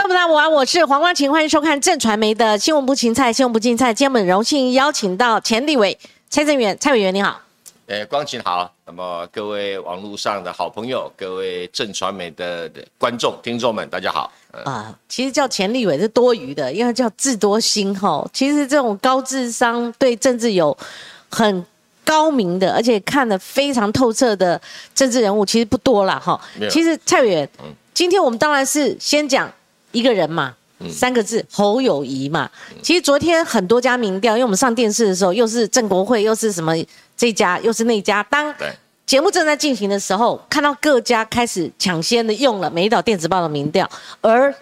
观众朋友们，我是黄光琴，欢迎收看正传媒的新闻不芹菜，新闻不芹菜。今天我们荣幸邀请到前立委蔡正元，蔡委员你好。呃，光琴好。那么各位网络上的好朋友，各位正传媒的观众、听众们，大家好。啊，其实叫钱立伟是多余的，因为叫智多星哈。其实这种高智商、对政治有很高明的，而且看得非常透彻的政治人物，其实不多了哈。其实蔡委员，今天我们当然是先讲。一个人嘛，三个字侯友谊嘛。其实昨天很多家民调，因为我们上电视的时候，又是郑国会，又是什么这家，又是那家。当节目正在进行的时候，看到各家开始抢先的用了《美岛电子报》的民调，而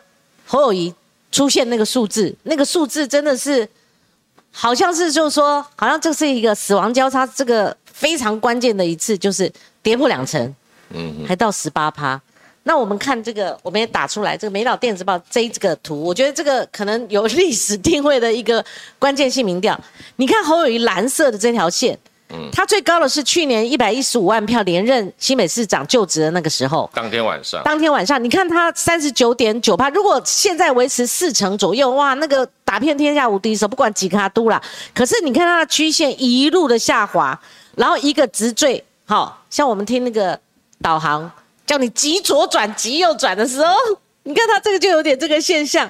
侯友谊出现那个数字，那个数字真的是好像是就是说，好像这是一个死亡交叉，这个非常关键的一次，就是跌破两成，嗯，还到十八趴。那我们看这个，我们也打出来这个《美岛电子报》这这个图，我觉得这个可能有历史定位的一个关键性民调。你看侯友谊蓝色的这条线，嗯，他最高的是去年一百一十五万票连任新北市长就职的那个时候，当天晚上，当天晚上，你看他三十九点九趴，如果现在维持四成左右，哇，那个打遍天下无敌手，不管几卡都啦。可是你看他的曲线一路的下滑，然后一个直坠，好像我们听那个导航。叫你急左转、急右转的时候，你看它这个就有点这个现象，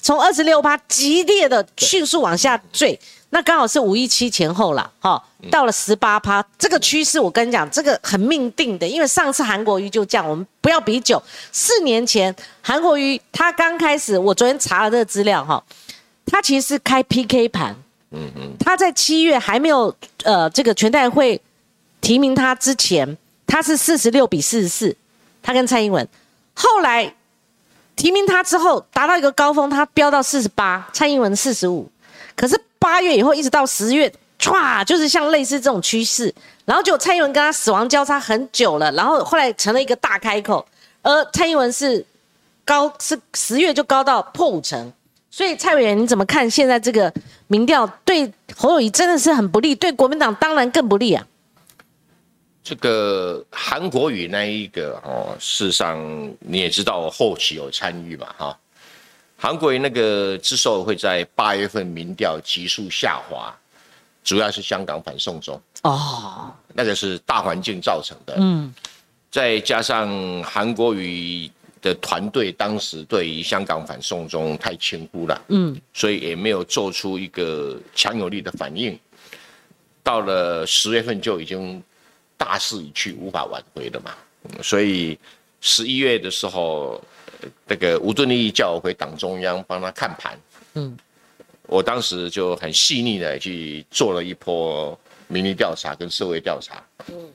从二十六趴激烈的迅速往下坠，那刚好是五一七前后了，哈，到了十八趴，这个趋势我跟你讲，这个很命定的，因为上次韩国瑜就这样，我们不要比久，四年前韩国瑜他刚开始，我昨天查了这个资料哈，他其实是开 PK 盘，嗯嗯，他在七月还没有呃这个全代会提名他之前，他是四十六比四十四。他跟蔡英文后来提名他之后，达到一个高峰，他飙到四十八，蔡英文四十五。可是八月以后一直到十月，唰，就是像类似这种趋势。然后就蔡英文跟他死亡交叉很久了，然后后来成了一个大开口。而蔡英文是高是十月就高到破五成，所以蔡委员你怎么看现在这个民调对侯友谊真的是很不利，对国民党当然更不利啊。这个韩国语那一个哦，事实上你也知道，我后期有参与嘛哈。韩国语那个之所以会在八月份民调急速下滑，主要是香港反送中哦，那个是大环境造成的。嗯，再加上韩国语的团队当时对于香港反送中太轻忽了，嗯，所以也没有做出一个强有力的反应。到了十月份就已经。大势已去，无法挽回的嘛，所以十一月的时候，那个吴敦义叫我回党中央帮他看盘，嗯，我当时就很细腻的去做了一波民意调查跟社会调查，嗯，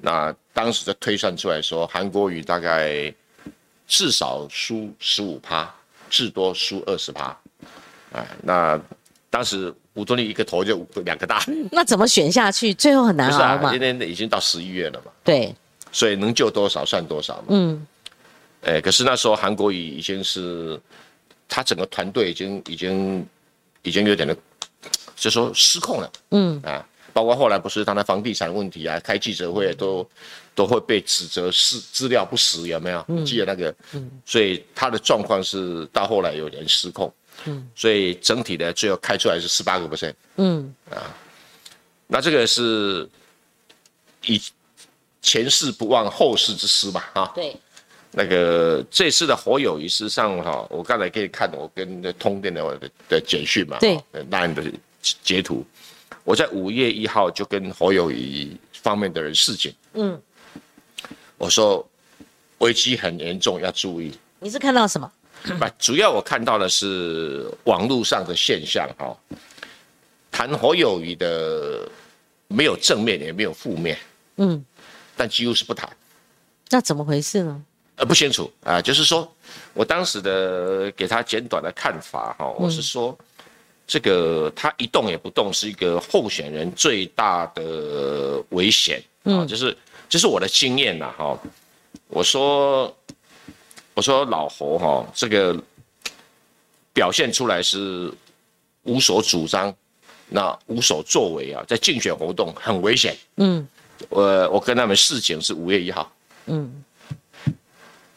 那当时的推算出来说，韩国瑜大概至少输十五趴，至多输二十趴，哎，那当时。吴敦义一个头就两个大，那怎么选下去？最后很难熬嘛。今天已经到十一月了嘛。对，所以能救多少算多少嘛。嗯，哎，可是那时候韩国瑜已经是他整个团队已经已经已经有点的，就说失控了。嗯啊，包括后来不是他的房地产问题啊，开记者会都都会被指责是资料不实，有没有？记得那个？嗯，所以他的状况是到后来有点失控。嗯，所以整体的最后开出来是十八个 percent。嗯啊，那这个是以前事不忘后事之师嘛，哈。对。那个这次的火友仪式上哈，我刚才可以看我跟那通电的的简讯嘛，对，那的截图。我在五月一号就跟火友仪方面的人示警，嗯，我说危机很严重，要注意。你是看到什么？不，主要我看到的是网络上的现象哈，谈侯友谊的没有正面也没有负面，嗯，但几乎是不谈。那怎么回事呢？呃，不清楚啊，就是说我当时的给他简短的看法哈，我是说这个他一动也不动是一个候选人最大的危险啊，就是这是我的经验呐哈，我说。我说老侯哈，这个表现出来是无所主张，那无所作为啊，在竞选活动很危险。嗯，我我跟他们示警是五月一号。嗯，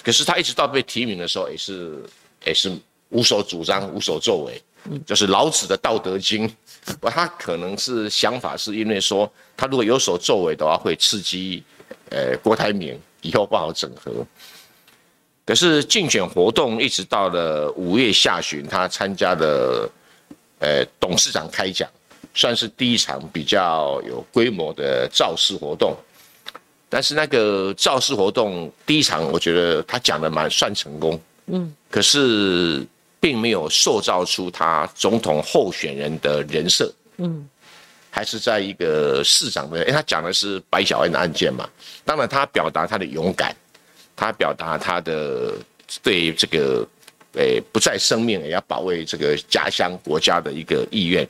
可是他一直到被提名的时候也是也是无所主张、无所作为，就是老子的《道德经》。不，他可能是想法是因为说，他如果有所作为的话，会刺激，呃，郭台铭以后不好整合。可是竞选活动一直到了五月下旬，他参加了，呃，董事长开讲，算是第一场比较有规模的造势活动。但是那个造势活动第一场，我觉得他讲的蛮算成功，嗯，可是。并没有塑造出他总统候选人的人设，嗯，还是在一个市长的，因为他讲的是白小恩的案件嘛。当然，他表达他的勇敢，他表达他的对这个，诶，不在生命也要保卫这个家乡国家的一个意愿。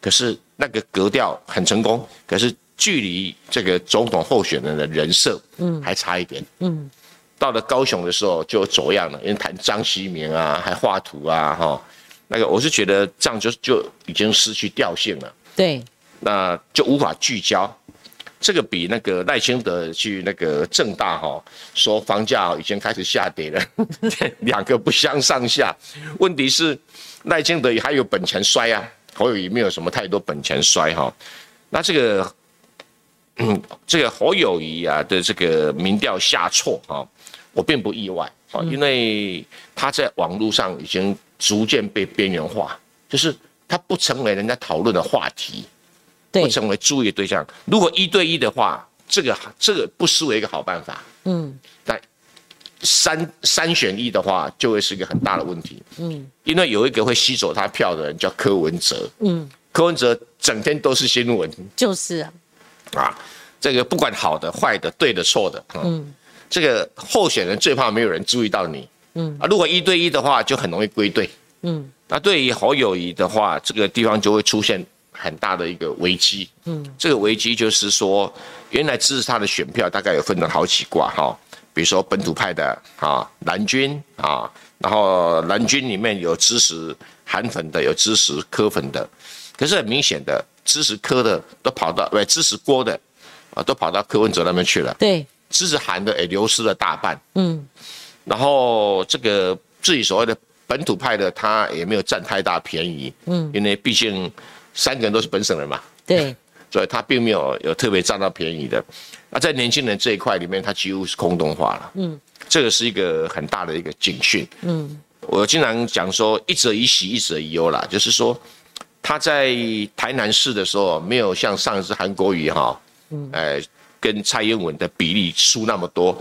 可是那个格调很成功，可是距离这个总统候选人的人设，嗯，还差一点，嗯。到了高雄的时候就走样了，因为谈张锡明啊，还画图啊，哈，那个我是觉得这样就就已经失去调性了。对，那就无法聚焦。这个比那个赖清德去那个正大哈说房价已经开始下跌了，两个不相上下。问题是赖清德还有本钱摔啊，侯友谊没有什么太多本钱摔哈。那这个，嗯，这个侯友谊啊的这个民调下挫哈。我并不意外啊，因为他在网络上已经逐渐被边缘化，就是他不成为人家讨论的话题，不成为注意对象。如果一对一的话，这个这个不失为一个好办法。嗯，但三三选一的话，就会是一个很大的问题。嗯，因为有一个会吸走他票的人叫柯文哲。嗯，柯文哲整天都是新闻。就是啊，啊，这个不管好的、坏的、对的、错的，嗯。这个候选人最怕没有人注意到你，嗯啊，如果一对一的话，就很容易归队，嗯，那对于侯友谊的话，这个地方就会出现很大的一个危机，嗯，这个危机就是说，原来支持他的选票大概有分成好几卦哈，比如说本土派的啊蓝军啊，然后蓝军里面有支持韩粉的，有支持柯粉的，可是很明显的，支持柯的都跑到，不支持郭的啊，都跑到柯文哲那边去了，对。支持韩的也流失了大半，嗯，然后这个自己所谓的本土派的他也没有占太大便宜，嗯，因为毕竟三个人都是本省人嘛，对，所以他并没有有特别占到便宜的。那在年轻人这一块里面，他几乎是空洞化了，嗯，这个是一个很大的一个警讯，嗯，我经常讲说一则以喜，一则以忧啦，就是说他在台南市的时候没有像上一次韩国瑜哈，嗯，哎。跟蔡英文的比例输那么多，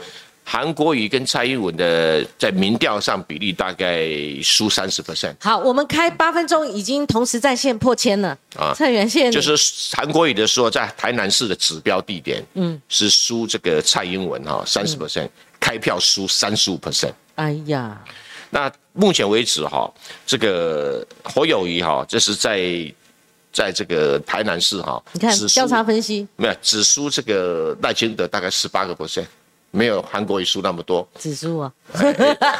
韩国瑜跟蔡英文的在民调上比例大概输三十 percent。好，我们开八分钟，已经同时在线破千了啊！蔡元线就是韩国瑜的时候，在台南市的指标地点，嗯，是输这个蔡英文哈三十 percent，开票输三十五 percent。哎呀，那目前为止哈，这个侯友谊哈，这是在。在这个台南市哈，你看调查分析没有，只输这个赖清德大概十八个 percent，没有韩国瑜输那么多。指数啊，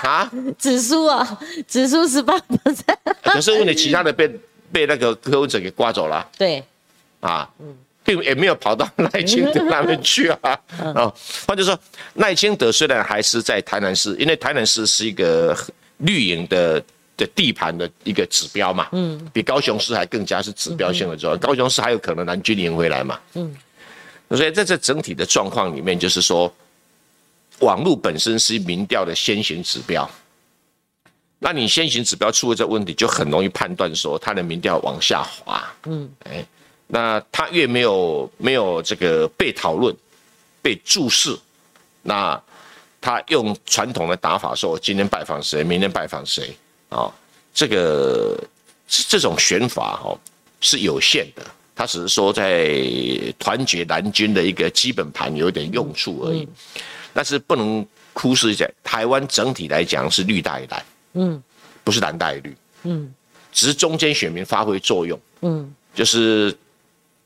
啊，指数啊，指数十八 percent。可是问题，其他的被被那个柯文哲给刮走了。对，啊，并也没有跑到赖清德那边去啊。啊，或者说赖清德虽然还是在台南市，因为台南市是一个绿营的。的地盘的一个指标嘛，嗯，比高雄市还更加是指标性的重要。高雄市还有可能南军营回来嘛，嗯，所以在这整体的状况里面，就是说，网络本身是民调的先行指标，那你先行指标出了这问题，就很容易判断说他的民调往下滑，嗯，哎，那他越没有没有这个被讨论、被注视，那他用传统的打法说，今天拜访谁，明天拜访谁。啊，这个这种选法哦是有限的，他只是说在团结蓝军的一个基本盘有点用处而已，但是不能忽视一下，台湾整体来讲是绿大于蓝，嗯，不是蓝大于绿，嗯，只是中间选民发挥作用，嗯，就是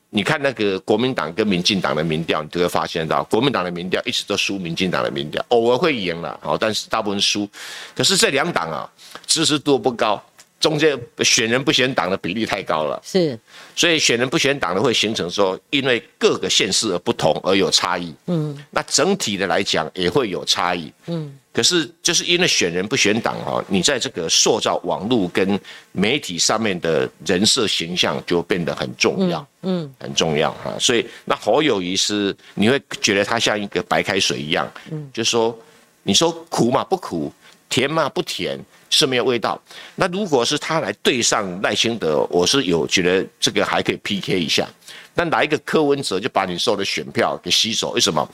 你看那个国民党跟民进党的民调，你就会发现到国民党的民调一直都输民进党的民调，偶尔会赢了，好，但是大部分输，可是这两党啊。支持度不高，中间选人不选党的比例太高了，是，所以选人不选党的会形成说，因为各个县市而不同而有差异。嗯，那整体的来讲也会有差异。嗯，可是就是因为选人不选党哦，你在这个塑造网络跟媒体上面的人设形象就变得很重要。嗯，很重要哈。所以那侯友谊是你会觉得他像一个白开水一样。嗯，就说你说苦嘛不苦，甜嘛不甜。是没有味道。那如果是他来对上赖清德，我是有觉得这个还可以 PK 一下。那来一个柯文哲就把你所有的选票给吸走，为什么？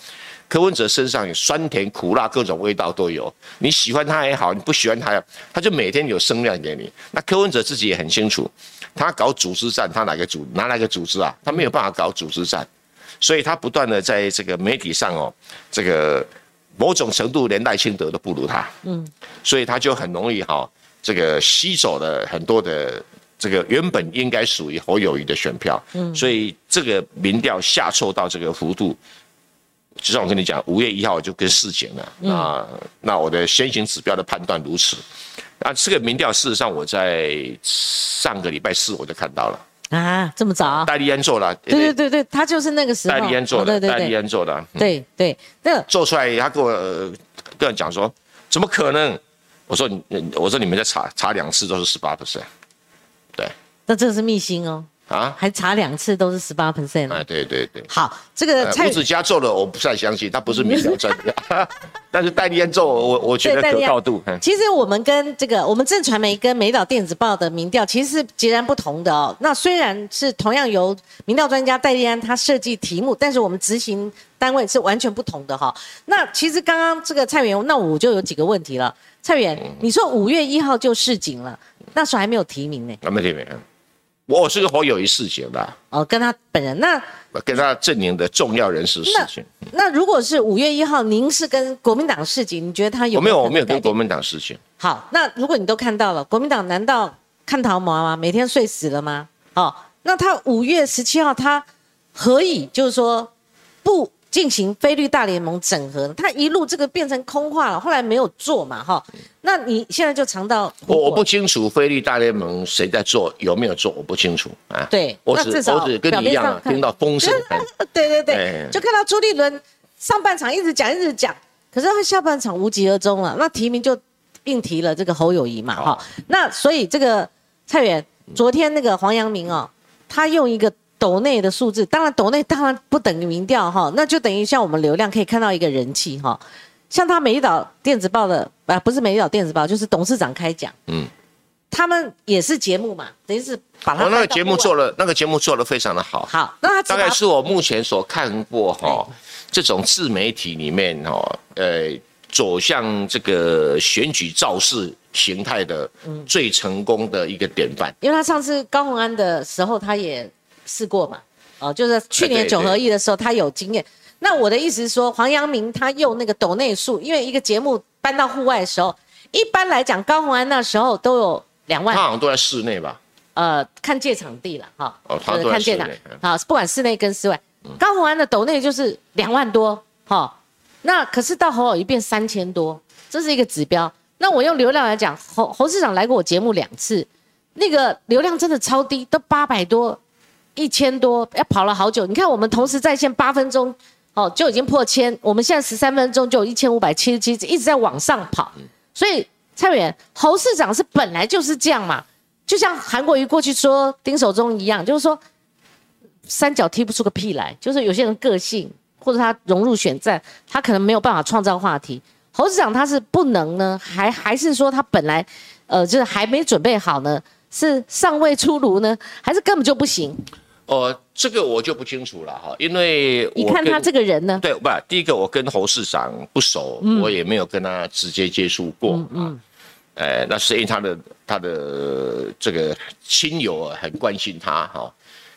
柯文哲身上有酸甜苦辣各种味道都有，你喜欢他也好，你不喜欢他呀，他就每天有声量给你。那柯文哲自己也很清楚，他搞组织战，他哪个组拿哪个组织啊？他没有办法搞组织战，所以他不断的在这个媒体上哦，这个。某种程度连赖清德都不如他，嗯，所以他就很容易哈，这个吸走了很多的这个原本应该属于侯友谊的选票，嗯，所以这个民调下挫到这个幅度，就像我跟你讲，五月一号就跟事情了，那那我的先行指标的判断如此，那这个民调事实上我在上个礼拜四我就看到了。啊，这么早？戴利安做的，对对对对，他就是那个时候。戴利安做的，戴利安做的。对对，那做出来，他跟我跟我讲说，怎么可能？我说你，我说你们在查查两次都是十八 percent，对。那这是秘辛哦。啊，还查两次都是十八 percent 啊！对对对，好，这个蔡子嘉做的我不太相信，他不是民调专家，但是戴立安做，我我觉得可靠度。其实我们跟这个我们正传媒跟美岛电子报的民调其实是截然不同的哦。那虽然是同样由民调专家戴立安他设计题目，但是我们执行单位是完全不同的哈。那其实刚刚这个蔡元，那我就有几个问题了。蔡元，你说五月一号就市警了，那时候还没有提名呢？还没提名。我是个好友谊事情的哦，跟他本人那跟他阵营的重要人士事情。那如果是五月一号，您是跟国民党事情，你觉得他有？我没有，我没有跟国民党事情。好，那如果你都看到了，国民党难道看桃毛吗？每天睡死了吗？哦，那他五月十七号他何以就是说不？进行菲律大联盟整合，他一路这个变成空话了，后来没有做嘛，哈。那你现在就尝到我我不清楚菲律大联盟谁在做，有没有做，我不清楚啊。对，我只我只跟你一样听到风声。对对对，就看到朱立伦上半场一直讲一直讲，可是他下半场无疾而终了。那提名就硬提了这个侯友谊嘛，哈。那所以这个蔡元昨天那个黄阳明哦，他用一个。斗内的数字，当然抖内当然不等于民调哈，那就等于像我们流量可以看到一个人气哈，像他美岛电子报的啊，不是美岛电子报，就是董事长开讲，嗯，他们也是节目嘛，等于是把他那个节目做了，那个节目做的非常的好，好，那他大概是我目前所看过哈，这种自媒体里面哈，呃，走向这个选举造势形态的最成功的一个典范，因为他上次高鸿安的时候，他也。试过嘛？哦，就是去年九合一的时候，他有经验。那我的意思是说，黄阳明他用那个斗内数，因为一个节目搬到户外的时候，一般来讲，高洪安那时候都有两万。他好像都在室内吧？呃，看借场地了哈。哦，他都在室内。好，不管室内跟室外，高洪安的斗内就是两万多哈。那可是到侯友一变三千多，这是一个指标。那我用流量来讲，侯侯市长来过我节目两次，那个流量真的超低，都八百多。一千多要跑了好久，你看我们同时在线八分钟，哦就已经破千，我们现在十三分钟就一千五百七十七，一直在往上跑。所以蔡委员侯市长是本来就是这样嘛，就像韩国瑜过去说丁守中一样，就是说三角踢不出个屁来，就是有些人个性或者他融入选战，他可能没有办法创造话题。侯市长他是不能呢，还还是说他本来呃就是还没准备好呢，是尚未出炉呢，还是根本就不行？哦，这个我就不清楚了哈，因为你看他这个人呢，对，不，第一个我跟侯市长不熟，我也没有跟他直接接触过啊，哎，那是因为他的他的这个亲友啊很关心他哈，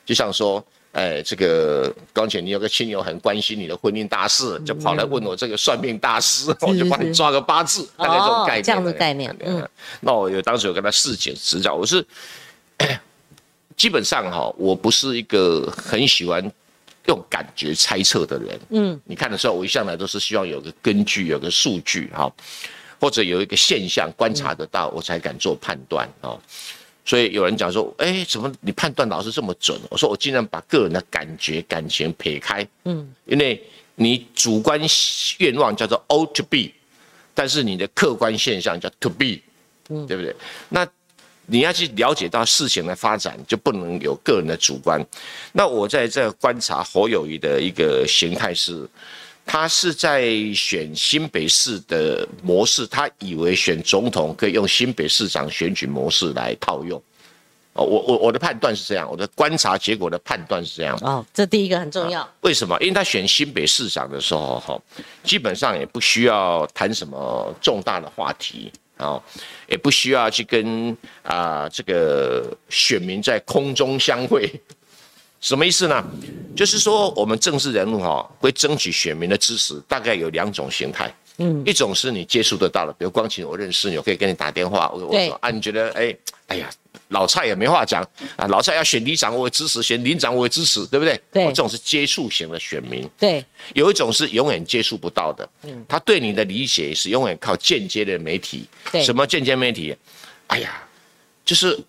就像说，哎，这个刚才你有个亲友很关心你的婚姻大事，就跑来问我这个算命大师，我就帮你抓个八字，大概这种概念，这样的概念，嗯，那我有当时有跟他示警指教，我是。基本上哈，我不是一个很喜欢用感觉猜测的人。嗯，你看的时候，我一向来都是希望有个根据，有个数据哈，或者有一个现象观察得到，我才敢做判断啊。所以有人讲说，哎，怎么你判断老是这么准？我说我尽量把个人的感觉、感情撇开，嗯，因为你主观愿望叫做 O to be，但是你的客观现象叫 to be，嗯，对不对？那你要去了解到事情的发展，就不能有个人的主观。那我在这观察侯友谊的一个形态是。他是在选新北市的模式，他以为选总统可以用新北市长选举模式来套用。哦，我我我的判断是这样，我的观察结果的判断是这样。哦，这第一个很重要。为什么？因为他选新北市长的时候，哈，基本上也不需要谈什么重大的话题啊，也不需要去跟啊这个选民在空中相会。什么意思呢？就是说，我们政治人物哈会争取选民的支持，大概有两种形态。嗯，一种是你接触得到的，比如光晴，我认识你，我可以跟你打电话。我我说啊，你觉得哎，哎呀，老蔡也没话讲啊，老蔡要选里长，我也支持；选林长，我也支持，对不对？对，这种是接触型的选民。对，有一种是永远接触不到的。嗯，他对你的理解是永远靠间接的媒体。对，什么间接媒体？哎呀，就是。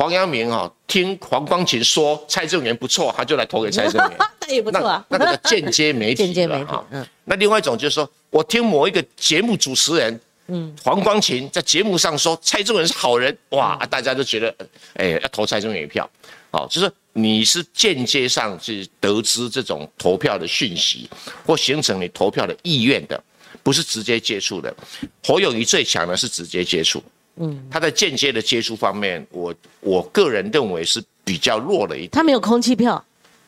黄阳明哈听黄光琴说蔡正元不错，他就来投给蔡正元，那 也不错啊。那个 间接媒体，间接媒体。嗯。那另外一种就是说，我听某一个节目主持人，嗯，黄光琴在节目上说蔡正文是好人，哇，大家都觉得，哎，要投蔡正文一票。好，就是你是间接上去得知这种投票的讯息，或形成你投票的意愿的，不是直接接触的。侯友谊最强的是直接接触。嗯，他在间接的接触方面，我我个人认为是比较弱的一点。他没有空气票，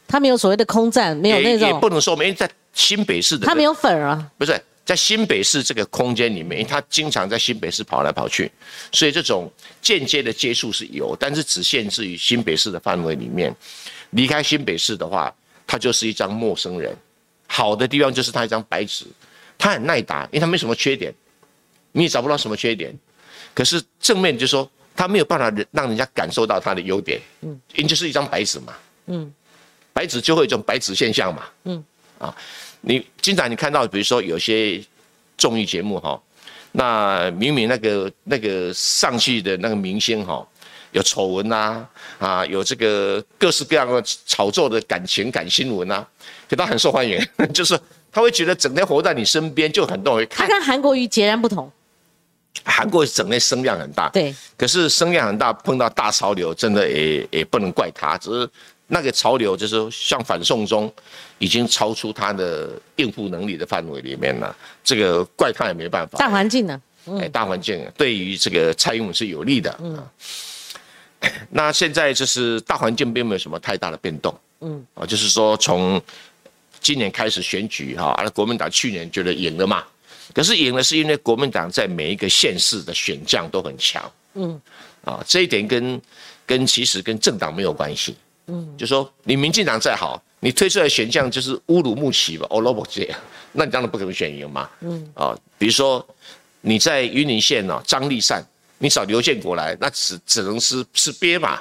他没有所谓的空战，没有那种。也不能说没在新北市的。他没有粉啊。不是在新北市这个空间里面，他经常在新北市跑来跑去，所以这种间接的接触是有，但是只限制于新北市的范围里面。离开新北市的话，他就是一张陌生人。好的地方就是他一张白纸，他很耐打，因为他没什么缺点，你也找不到什么缺点。可是正面就说他没有办法让人家感受到他的优点，嗯，因为就是一张白纸嘛，嗯，白纸就会有一种白纸现象嘛，嗯，啊，你经常你看到比如说有些综艺节目哈，那明明那个那个上去的那个明星哈，有丑闻呐，啊，有这个各式各样的炒作的感情感新闻呐，可他很受欢迎，就是他会觉得整天活在你身边就很多人看。他跟韩国瑜截然不同。韩国整天声量很大，对，可是声量很大，碰到大潮流，真的也也不能怪他，只是那个潮流就是像反送中，已经超出他的应付能力的范围里面了，这个怪他也没办法。大环境呢？哎，大环境对于这个蔡英文是有利的。嗯，那现在就是大环境并没有什么太大的变动。嗯，啊，就是说从今年开始选举哈，而国民党去年觉得赢了嘛。可是赢了，是因为国民党在每一个县市的选将都很强，嗯，啊，这一点跟跟其实跟政党没有关系，嗯，就说你民进党再好，你推出来选项就是乌鲁木齐吧，哦罗伯这样，那你当然不可能选赢嘛，嗯，啊，比如说你在云林县哦，张立善，你找刘建国来，那只只能是是鳖嘛，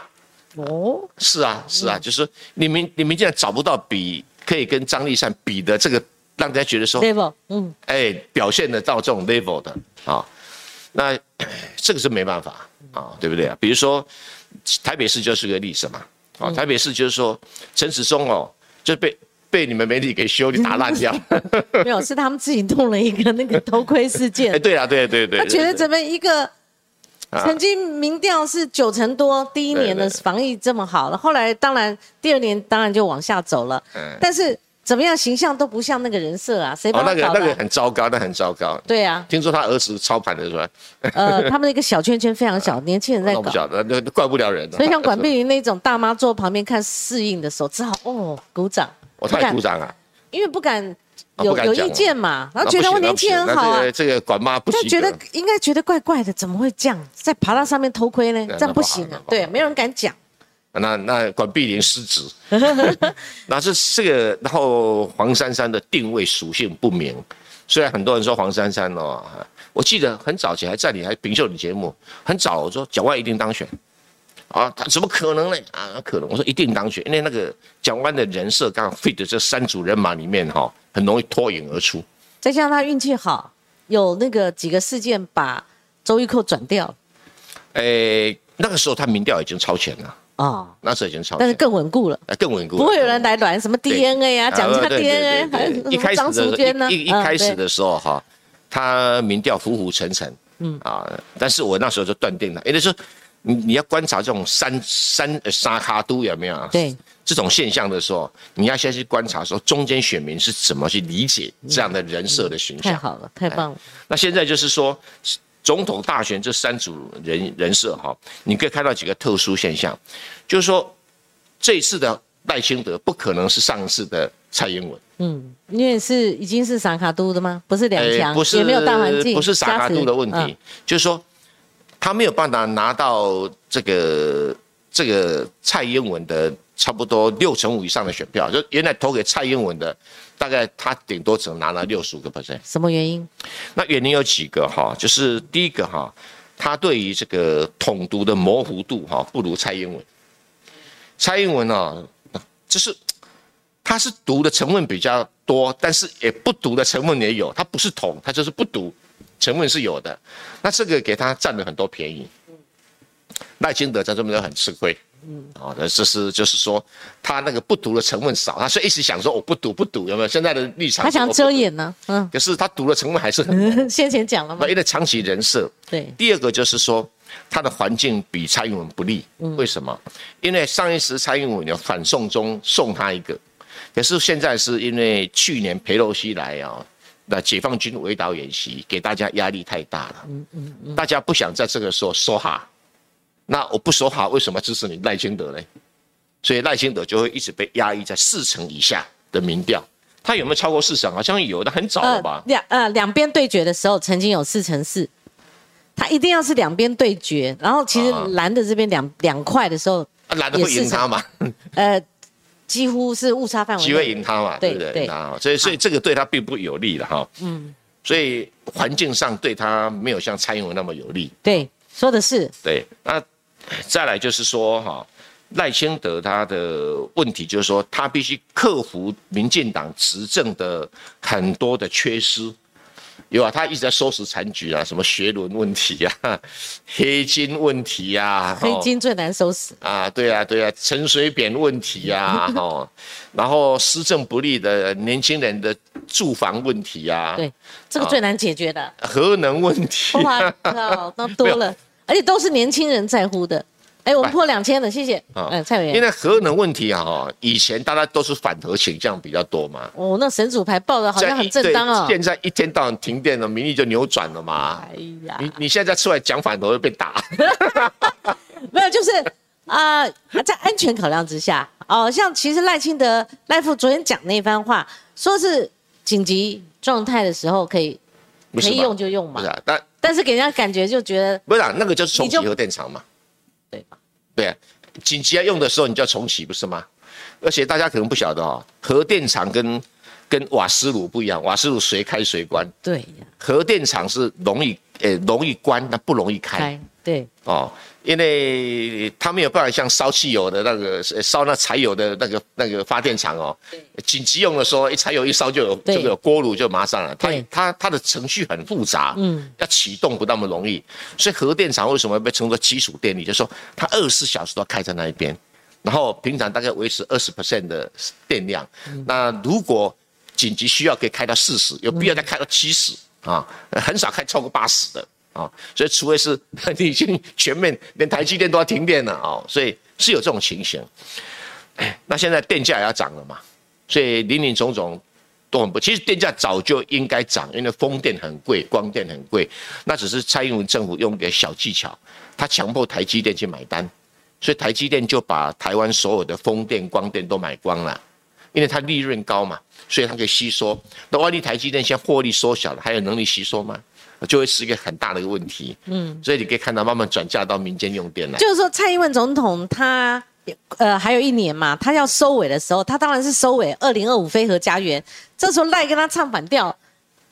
哦，是啊是啊，就是你们你们现在找不到比可以跟张立善比的这个。让大家觉得说，level，嗯，哎，表现得到这种 level 的啊，那 这个是没办法啊，对不对啊？比如说台北市就是个例子嘛，啊，台北市就是说陈时中哦，就被被你们媒体给修理打烂掉，没有，是他们自己弄了一个那个偷窥事件。哎，对啊，对对对，他觉得怎么一个曾经民调是九成多，第一年的防疫这么好了，后来当然第二年当然就往下走了，嗯，但是。怎么样形象都不像那个人设啊？谁把那个那个很糟糕，那很糟糕。对啊，听说他儿子操盘的是吧？呃，他们那个小圈圈非常小，年轻人在搞。不晓得，那怪不了人。所以像管碧云那种大妈坐旁边看适应的时候，只好哦鼓掌。我太鼓掌啊！因为不敢有有意见嘛，然后觉得我年轻人好啊。这个管妈不觉得应该觉得怪怪的，怎么会这样在爬到上面偷窥呢？这样不行啊！对，没有人敢讲。那那管碧玲失职，那这这个，然后黄珊珊的定位属性不明。虽然很多人说黄珊珊哦，我记得很早前还在你还评秀你节目，很早我说蒋万一定当选，啊，他怎么可能呢？啊，可能我说一定当选，因为那个蒋万的人设刚好 fit 这三组人马里面哈，很容易脱颖而出。再加上他运气好，有那个几个事件把周玉蔻转掉。诶。那个时候他民调已经超前了，哦，那时候已经超前，但是更稳固了，呃更稳固了，不会有人来乱什么 DNA 啊，讲一下 DNA，张淑的娟呢？一一开始的时候哈，他民调浮浮沉沉，嗯。啊，但是我那时候就断定了，也就是说，你你要观察这种三三呃沙卡都有没有？对，这种现象的时候，你要先去观察说中间选民是怎么去理解这样的人设的形象。太好了，太棒了，那现在就是说，总统大选这三组人人设哈，你可以看到几个特殊现象，就是说这一次的赖清德不可能是上次的蔡英文。嗯，因为是已经是萨卡都的吗？不是两强，呃不是也没有大环境，不是萨卡都的问题，嗯就是说他没有办法拿到这个这个蔡英文的差不多六成五以上的选票，就原来投给蔡英文的，大概他顶多只能拿了六十五个 percent。什么原因？那原因有几个哈，就是第一个哈，他对于这个统独的模糊度哈不如蔡英文。蔡英文呢，就是他是读的成分比较多，但是也不读的成分也有，他不是统，他就是不读，成分是有的。那这个给他占了很多便宜。赖清德在这边就很吃亏。嗯，哦，那这是就是说，他那个不读的成分少，他所以一直想说我不读不读，有没有？现在的立场他想遮掩呢，嗯，可是他读的成分还是很 多。先前讲了嘛那，因为长期人设，对，第二个就是说，他的环境比蔡英文不利。为什么？因为上一次蔡英文有反送中送他一个，可是现在是因为去年裴洛西来啊，那解放军围岛演习给大家压力太大了，嗯嗯嗯大家不想在这个时候说哈。那我不说哈，为什么支持你赖清德呢？所以赖清德就会一直被压抑在四成以下的民调。他有没有超过四成？好像有，但很早了吧？两呃两边对决的时候，曾经有四成四，他一定要是两边对决，然后其实啊蓝的这边两两块的时候，啊蓝的会赢他嘛？呃，几乎是误差范围内，机会赢他嘛，对对不对？对啊，所以所以这个对他并不有利了哈。嗯，所以环境上对他没有像蔡英文那么有利。对，说的是，对，那再来就是说哈，赖清德他的问题就是说，他必须克服民进党执政的很多的缺失。有啊，他一直在收拾残局啊，什么学伦问题啊、黑金问题啊、黑哦金最难收拾，啊，对啊，对啊，陈水扁问题呀、哦，然后施政不利的年轻人的住房问题呀、对，这个最难解决的。核能问题、哇靠，那多了，而且都是年轻人在乎的。哎，我们破两千了，谢谢。啊嗯，蔡委员，因为核能问题啊，哈，以前大家都是反核倾向比较多嘛，哦，那神主牌报的好像很正当哦对。现在一天到晚停电了，民意就扭转了嘛。哎呀，你你现在出来讲反核会被打，没有，就是啊、在安全考量之下，哦，像其实赖清德赖副昨天讲那番话，说是紧急状态的时候可以可以用就用嘛不是，啊？但但是给人家感觉就觉得不是啊，那个就是重启核电厂嘛。对吧？对啊，紧急要用的时候你就要重启，不是吗？而且大家可能不晓得哦，核电厂跟跟瓦斯炉不一样，瓦斯炉谁开谁关，对呀，核电厂是容易呃容易关，但不容易开开对哦，因为它没有办法像烧汽油的那个呃烧那柴油的那个那个发电厂哦，紧急用的时候，一柴油一烧就有对。这个锅炉就马上了，它对。它它的程序很复杂，嗯，要启动不那么容易，所以核电厂为什么会被称作基础电力？就是说它二十四小时都要开在那一边，然后平常大概维持二十 percent 的电量。那如果紧急需要，可以开到四十，有必要再开到七十啊，很少开超过八十的啊。所以除非是你已经全面连台积电都要停电了啊，所以是有这种情形。那现在电价也要涨了嘛，所以林林总总都很不。其实电价早就应该涨，因为风电很贵，光电很贵，那只是蔡英文政府用一个小技巧，他强迫台积电去买单，所以台积电就把台湾所有的风电、光电都买光了，因为它利润高嘛，所以它可以吸收。那万一台积电现在获利缩小了，还有能力吸收吗？就会是一个很大的一个问题。嗯，所以你可以看到慢慢转嫁到民间用电来。就是说蔡英文总统他呃还有一年嘛，他要收尾的时候，他当然是收尾二零二五飞核家园，这时候赖跟他唱反调，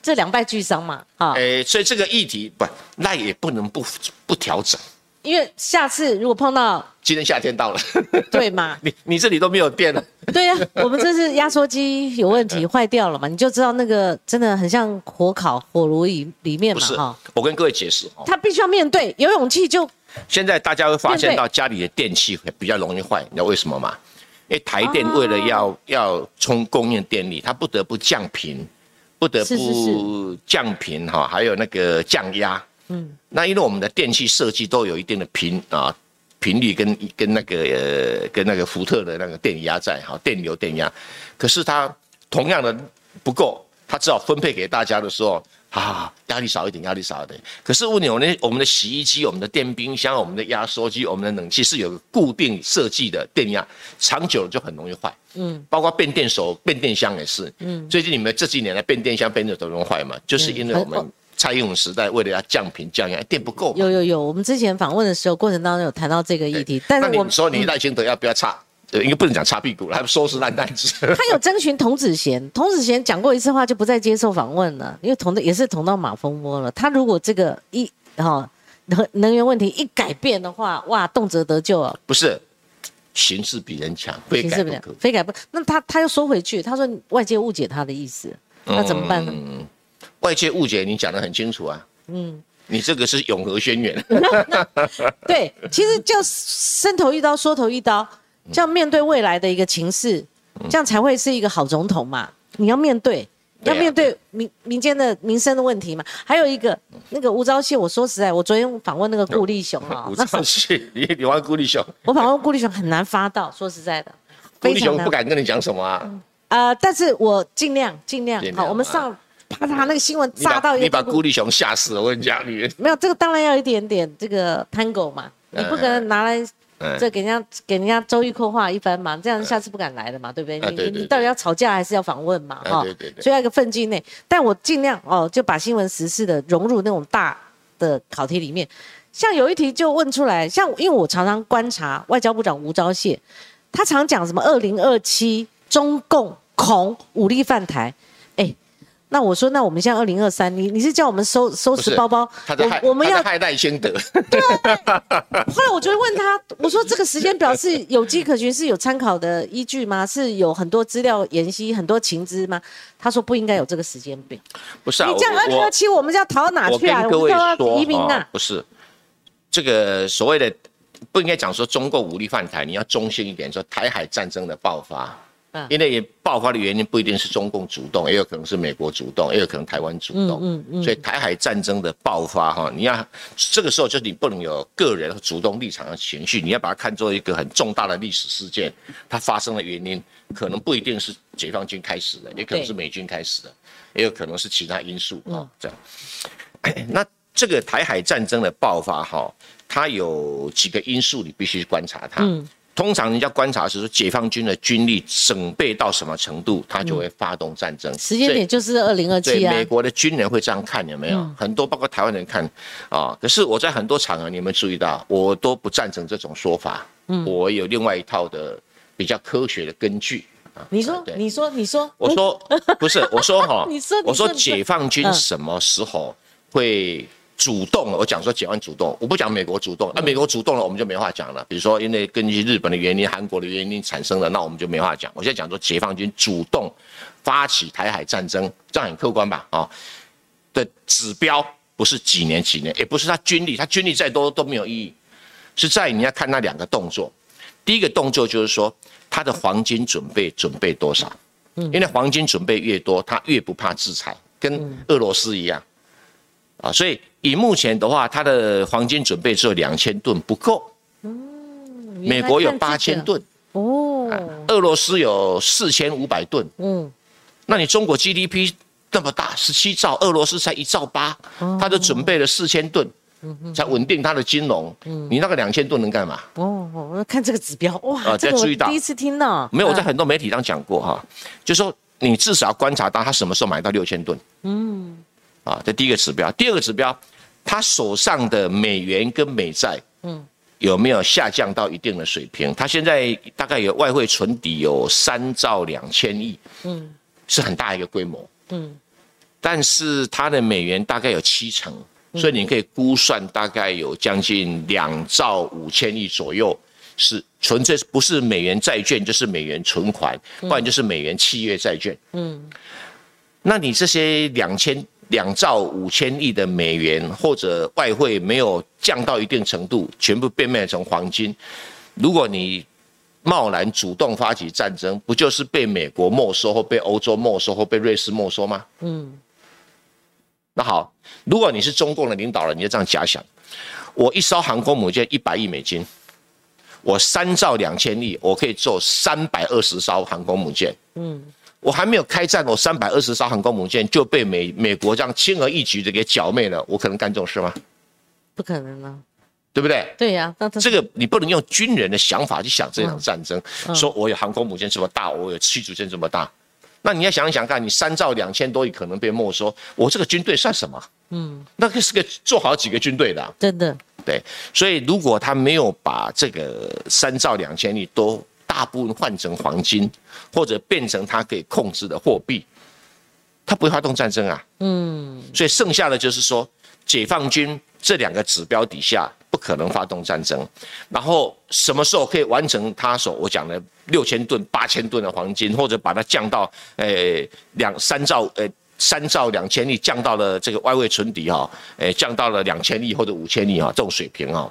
这两败俱伤嘛，啊，诶，所以这个议题不，赖也不能不不调整。因为下次如果碰到今天夏天到了，对嘛，你你这里都没有电了，对呀、我们这是压缩机有问题，坏掉了嘛，你就知道那个真的很像火烤火炉里里面不是嘛哈，，我跟各位解释。哦，他必须要面对，有勇气就现在大家会发现到家里的电器比较容易坏，你知道为什么吗？因为台电为了哦要、要充供应电力，它不得不降频，不得不降频哈，还有那个降压。嗯，那因为我们的电器设计都有一定的频啊频率跟跟那个呃跟那个福特的那个电压在哈，电流电压，可是它同样的不够，它只好分配给大家的时候。啊，压力少一点，压力少一点。可是问题，我们的我们的洗衣机、我们的电冰箱、我们的压缩机、我们的冷气是有固定设计的电压，长久了就很容易坏。嗯，包括变电手、变电箱也是。嗯，最近你们这几年的变电箱、变电手容易坏嘛，就是因为我们很蔡英文时代为了要降频降压，电不够。有有有，我们之前访问的时候过程当中有谈到这个议题，但是我们说你赖清德要不要差？对，应该不能讲擦屁股了，还收拾烂摊子。他有征询童子贤，童子贤讲过一次话就不再接受访问了，因为捅的也是捅到马蜂窝了。他如果这个一哈、能能源问题一改变的话，哇，动辄得救啊，不是，形势比人强，非形势不良改不可。，非改不。那他他又说回去，他说外界误解他的意思，那怎么办呢？嗯外界误解你讲得很清楚啊。嗯，你这个是永和宣言。对，其实就伸头一刀，缩头一刀，这样面对未来的一个情势，这样才会是一个好总统嘛。你要面对，要面对民民间的民生的问题嘛。还有一个那个吴钊燮，我说实在，我昨天访问那个顾立雄啊 吴，那兆燮，你你玩顾立雄，我访问顾立雄很难发到，说实在的，顾立熊非常难不敢跟你讲什么啊？呃，但是我尽量尽量好，我们上把他那个新闻炸到一个你把孤立熊吓死了，我跟你讲，你没有这个当然要一点点这个 tango 嘛，你不可能拿来嗯这给人家给人家周玉蔻画一番嘛，这样下次不敢来了嘛，对不对？你你你到底要吵架还是要访问嘛？哈对对对所以要一个分际内，但我尽量哦，就把新闻时事的融入那种大的考题里面。像有一题就问出来，像因为我常常观察外交部长吴钊燮，他常讲什么二零二七中共恐武力犯台，哎。那我说，那我们现在二零二三，你你是叫我们收收拾包包？他在害我我们要害在害赖清德，后来我就会问他，我说这个时间表是有迹可循，是有参考的依据吗？是有很多资料研析、很多情资吗？他说不应该有这个时间表。不是啊？你这样二零二七，我们就要逃到哪去啊？各位我们都要移民啊？不是这个所谓的不应该讲说中共武力犯台，你要中性一点，说台海战争的爆发。嗯因为爆发的原因不一定是中共主动，也有可能是美国主动，也有可能台湾主动。嗯嗯所以台海战争的爆发，哈，你要这个时候就是你不能有个人主动立场的情绪，你要把它看作一个很重大的历史事件，它发生的原因可能不一定是解放军开始的，也可能是美军开始的，也有可能是其他因素啊、嗯这样。那这个台海战争的爆发，哈，它有几个因素你必须观察它。嗯通常人家观察是说解放军的军力整备到什么程度，他就会发动战争。时间点就是二零二，七啊。美国的军人会这样看，有没有？很多包括台湾人看啊。可是我在很多场合，你有没有注意到，我都不赞成这种说法。嗯，我有另外一套的比较科学的根据。啊 你说，你说，你说，我说不是，我说哈，你说我说解放军嗯什么时候会主动？我讲说解放主动，我不讲美国主动。嗯那、美国主动了，我们就没话讲了。比如说，因为根据日本的原因、韩国的原因产生的，那我们就没话讲。我现在讲说解放军主动发起台海战争，这样很客观吧？啊、的指标不是几年几年，也不是他军力，他军力再多都没有意义，是在你要看那两个动作。第一个动作就是说，他的黄金准备准备多少？因为黄金准备越多，他越不怕制裁，跟俄罗斯一样。啊，所以以目前的话，它的黄金准备只有两千吨，不够。美国有八千吨，哦，俄罗斯有四千五百吨。嗯，那你中国 GDP 那么大，十七兆，俄罗斯才一兆八，它就准备了四千吨，才稳定它的金融。你那个两千吨能干嘛？哦，我看这个指标，哇，啊这个我要注意到第一次听到。没有，我在嗯很多媒体上讲过哈，就说你至少要观察到他什么时候买到六千吨。嗯，啊，这第一个指标。第二个指标，他手上的美元跟美债，嗯，有没有下降到一定的水平？他现在大概有外汇存底有三兆两千亿，嗯，是很大一个规模。嗯，但是他的美元大概有七成，所以你可以估算大概有将近两兆五千亿左右。是纯粹不是美元债券，就是美元存款，不然就是美元契约债券。嗯，那你这些两千两兆五千亿的美元或者外汇没有降到一定程度，全部变卖成黄金，如果你贸然主动发起战争，不就是被美国没收或被欧洲没收或被瑞士没收吗？嗯。那好，如果你是中共的领导人，你就这样假想：我一艘航空母舰一百亿美金，我三兆两千亿，我可以做三百二十艘航空母舰。嗯。我还没有开战，我三百二十艘航空母舰就被美美国这样轻而易举的给剿灭了，我可能干这种事吗？不可能啊。对不对？对呀，这个你不能用军人的想法去想这场战争。说我有航空母舰这么大，我有驱逐舰这么大，那你要想一想看，你三兆两千多亿可能被没收，我这个军队算什么？嗯，那个是个做好几个军队的，真的。对，所以如果他没有把这个三兆两千亿都大部分换成黄金，或者变成他可以控制的货币，他不会发动战争啊。嗯，所以剩下的就是说，解放军这两个指标底下。不可能发动战争，然后什么时候可以完成他所我讲的六千吨、八千吨的黄金，或者把它降到呃两三兆呃三兆两千亿，降到了这个外汇存底哈，诶降到了两千亿或者五千亿啊这种水平啊，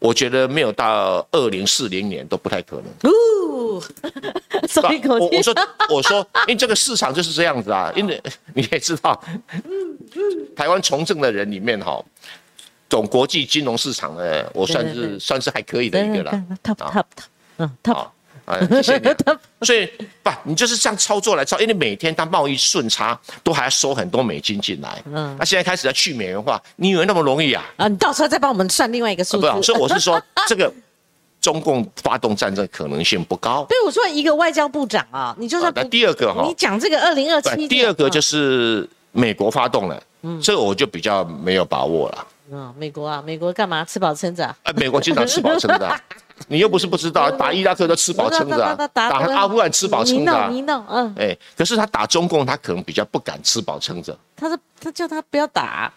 我觉得没有到二零四零年都不太可能。哦，松一口气。我我说我说，因为这个市场就是这样子啊，因为你也知道，台湾从政的人里面哈。懂国际金融市场的，我算是算是还可以的一个了。Top top top，嗯，top，啊，谢谢你。所以不，你就是这样操作来操，因为每天它贸易顺差都还要收很多美金进来。嗯，那现在开始要去美元化，你以为那么容易啊？啊，你到时候再帮我们算另外一个数字。不，所以我是说，这个中共发动战争可能性不高。对，我说一个外交部长啊，你就算那第二个哈，你讲这个二零二七，第二个就是美国发动了，嗯，这个我就比较没有把握了。嗯，美国啊，美国干嘛吃饱撑着啊？哎，美国经常吃饱撑着，你又不是不知道，打伊拉克都吃饱撑着啊，打阿富汗吃饱撑着，你弄，嗯，哎，可是他打中共，他可能比较不敢吃饱撑着。他说，他叫他不要打。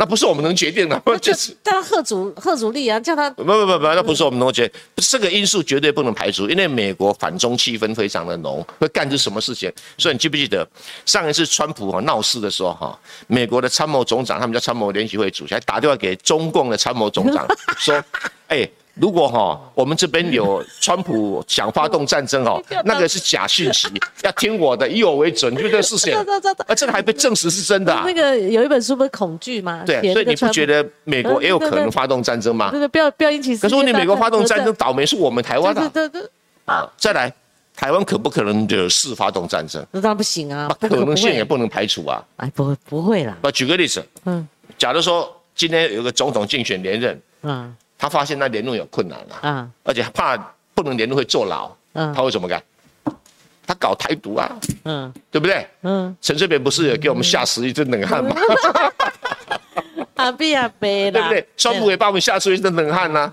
那不是我们能决定的，就是叫他贺主贺主力啊，叫他不不不不，那不是我们能决，这个因素绝对不能排除，因为美国反中气氛非常的浓，会干出什么事情？所以你记不记得上一次川普哈闹事的时候哈，美国的参谋总长，他们叫参谋联席会主席，还打电话给中共的参谋总长 说，哎。如果哈，我们这边有川普想发动战争哦，那个是假讯息，要听我的，以我为准，就这个事情。啊，这个还被证实是真的。那个有一本书不是恐惧吗？对，所以你不觉得美国也有可能发动战争吗？对对，不要不要引起。可是你美国发动战争，倒霉是我们台湾的。对对对。啊，再来，台湾可不可能惹事发动战争？那当然不行啊，可能性也不能排除啊。哎，不不会啦。那举个例子，嗯，假如说今天有个总统竞选连任，嗯。他发现那联络有困难了，啊，而且怕不能联络会坐牢，嗯，他会怎么干？他搞台独啊，嗯，对不对？嗯，陈水扁不是也给我们吓死一阵冷汗吗？阿比阿贝 对不对？川普也把我们吓出一阵冷汗呢。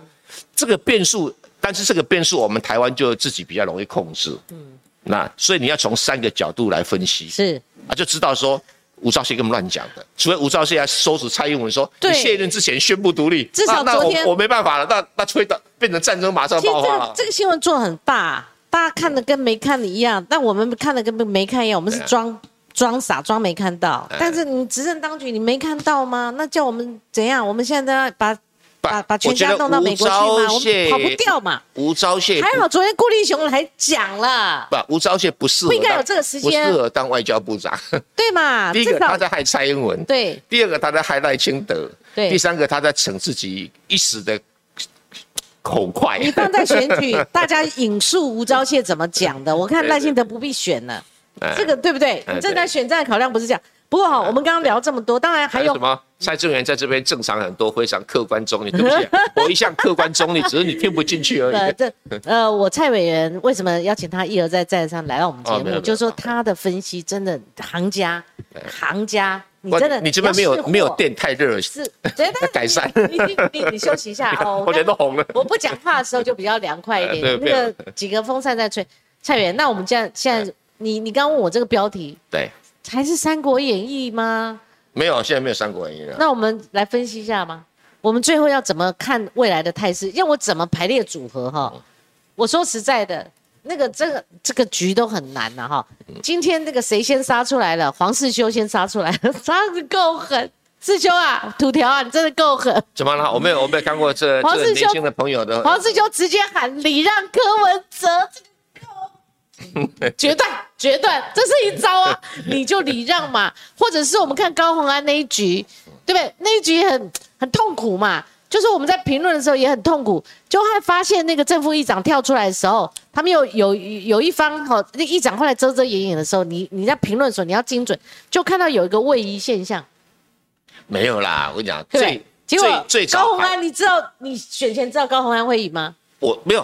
这个变数，但是这个变数我们台湾就自己比较容易控制，嗯，那所以你要从三个角度来分析，是啊，就知道说。吴钊燮根本乱讲的，除非吴钊燮来收拾蔡英文说，你卸任之前宣布独立，至少昨天我没办法了，那那吹的变成战争马上爆发了。这个新闻做很大，大家看的跟没看的一样，但我们看的跟没看一样，我们是装装傻装没看到。但是你执政当局你没看到吗？那叫我们怎样？我们现在要把。把把全家弄到美国去吗？我们跑不掉嘛。吴钊燮还好，昨天郭立雄还讲了。不，吴钊燮不适合，不应该有这个时间，不适合当外交部长。对嘛？第一个他在害蔡英文，对；第二个他在害赖清德，对；第三个他在逞自己一时的口快。你放在选举，大家引述吴钊燮怎么讲的？我看赖清德不必选了，这个对不对？你正在选战的考量不是这样。不过哈，我们刚刚聊这么多，当然还有什么？蔡正元在这边正常很多，非常客观中立。对不起，我一向客观中立，只是你听不进去而已。这呃，我蔡委员为什么邀请他一而再再而三来到我们节目？就是说他的分析真的行家，行家，你真的你这边没有没有电太热，是要改善。你你你休息一下 哦，我脸都红了。我不讲话的时候就比较凉快一点，那个几个风扇在吹。蔡委员，那我们这样现在你你刚问我这个标题，对，还是《三国演义》吗？没有，现在没有《三国演义》了。那我们来分析一下吗？我们最后要怎么看未来的态势？要我怎么排列组合哈？我说实在的，那个这个这个局都很难了哈。今天那个谁先杀出来了？黄世修先杀出来了，杀的够狠。世修啊，土条啊，你真的够狠。怎么了？我没有，我没有看过这黄世修这年轻的朋友的。黄世修直接喊礼让柯文哲，决断决断，这是一招啊！你就礼让嘛，或者是我们看高洪安那一局，对不对？那一局很很痛苦嘛，就是我们在评论的时候也很痛苦，就还发现那个正副议长跳出来的时候，他们有有有一方哈，那议长后来遮遮掩掩的时候，你你在评论的时候你要精准，就看到有一个位移现象，没有啦，我跟你讲，最？结果最最高洪安，你知道你选前知道高洪安会赢吗？我没有，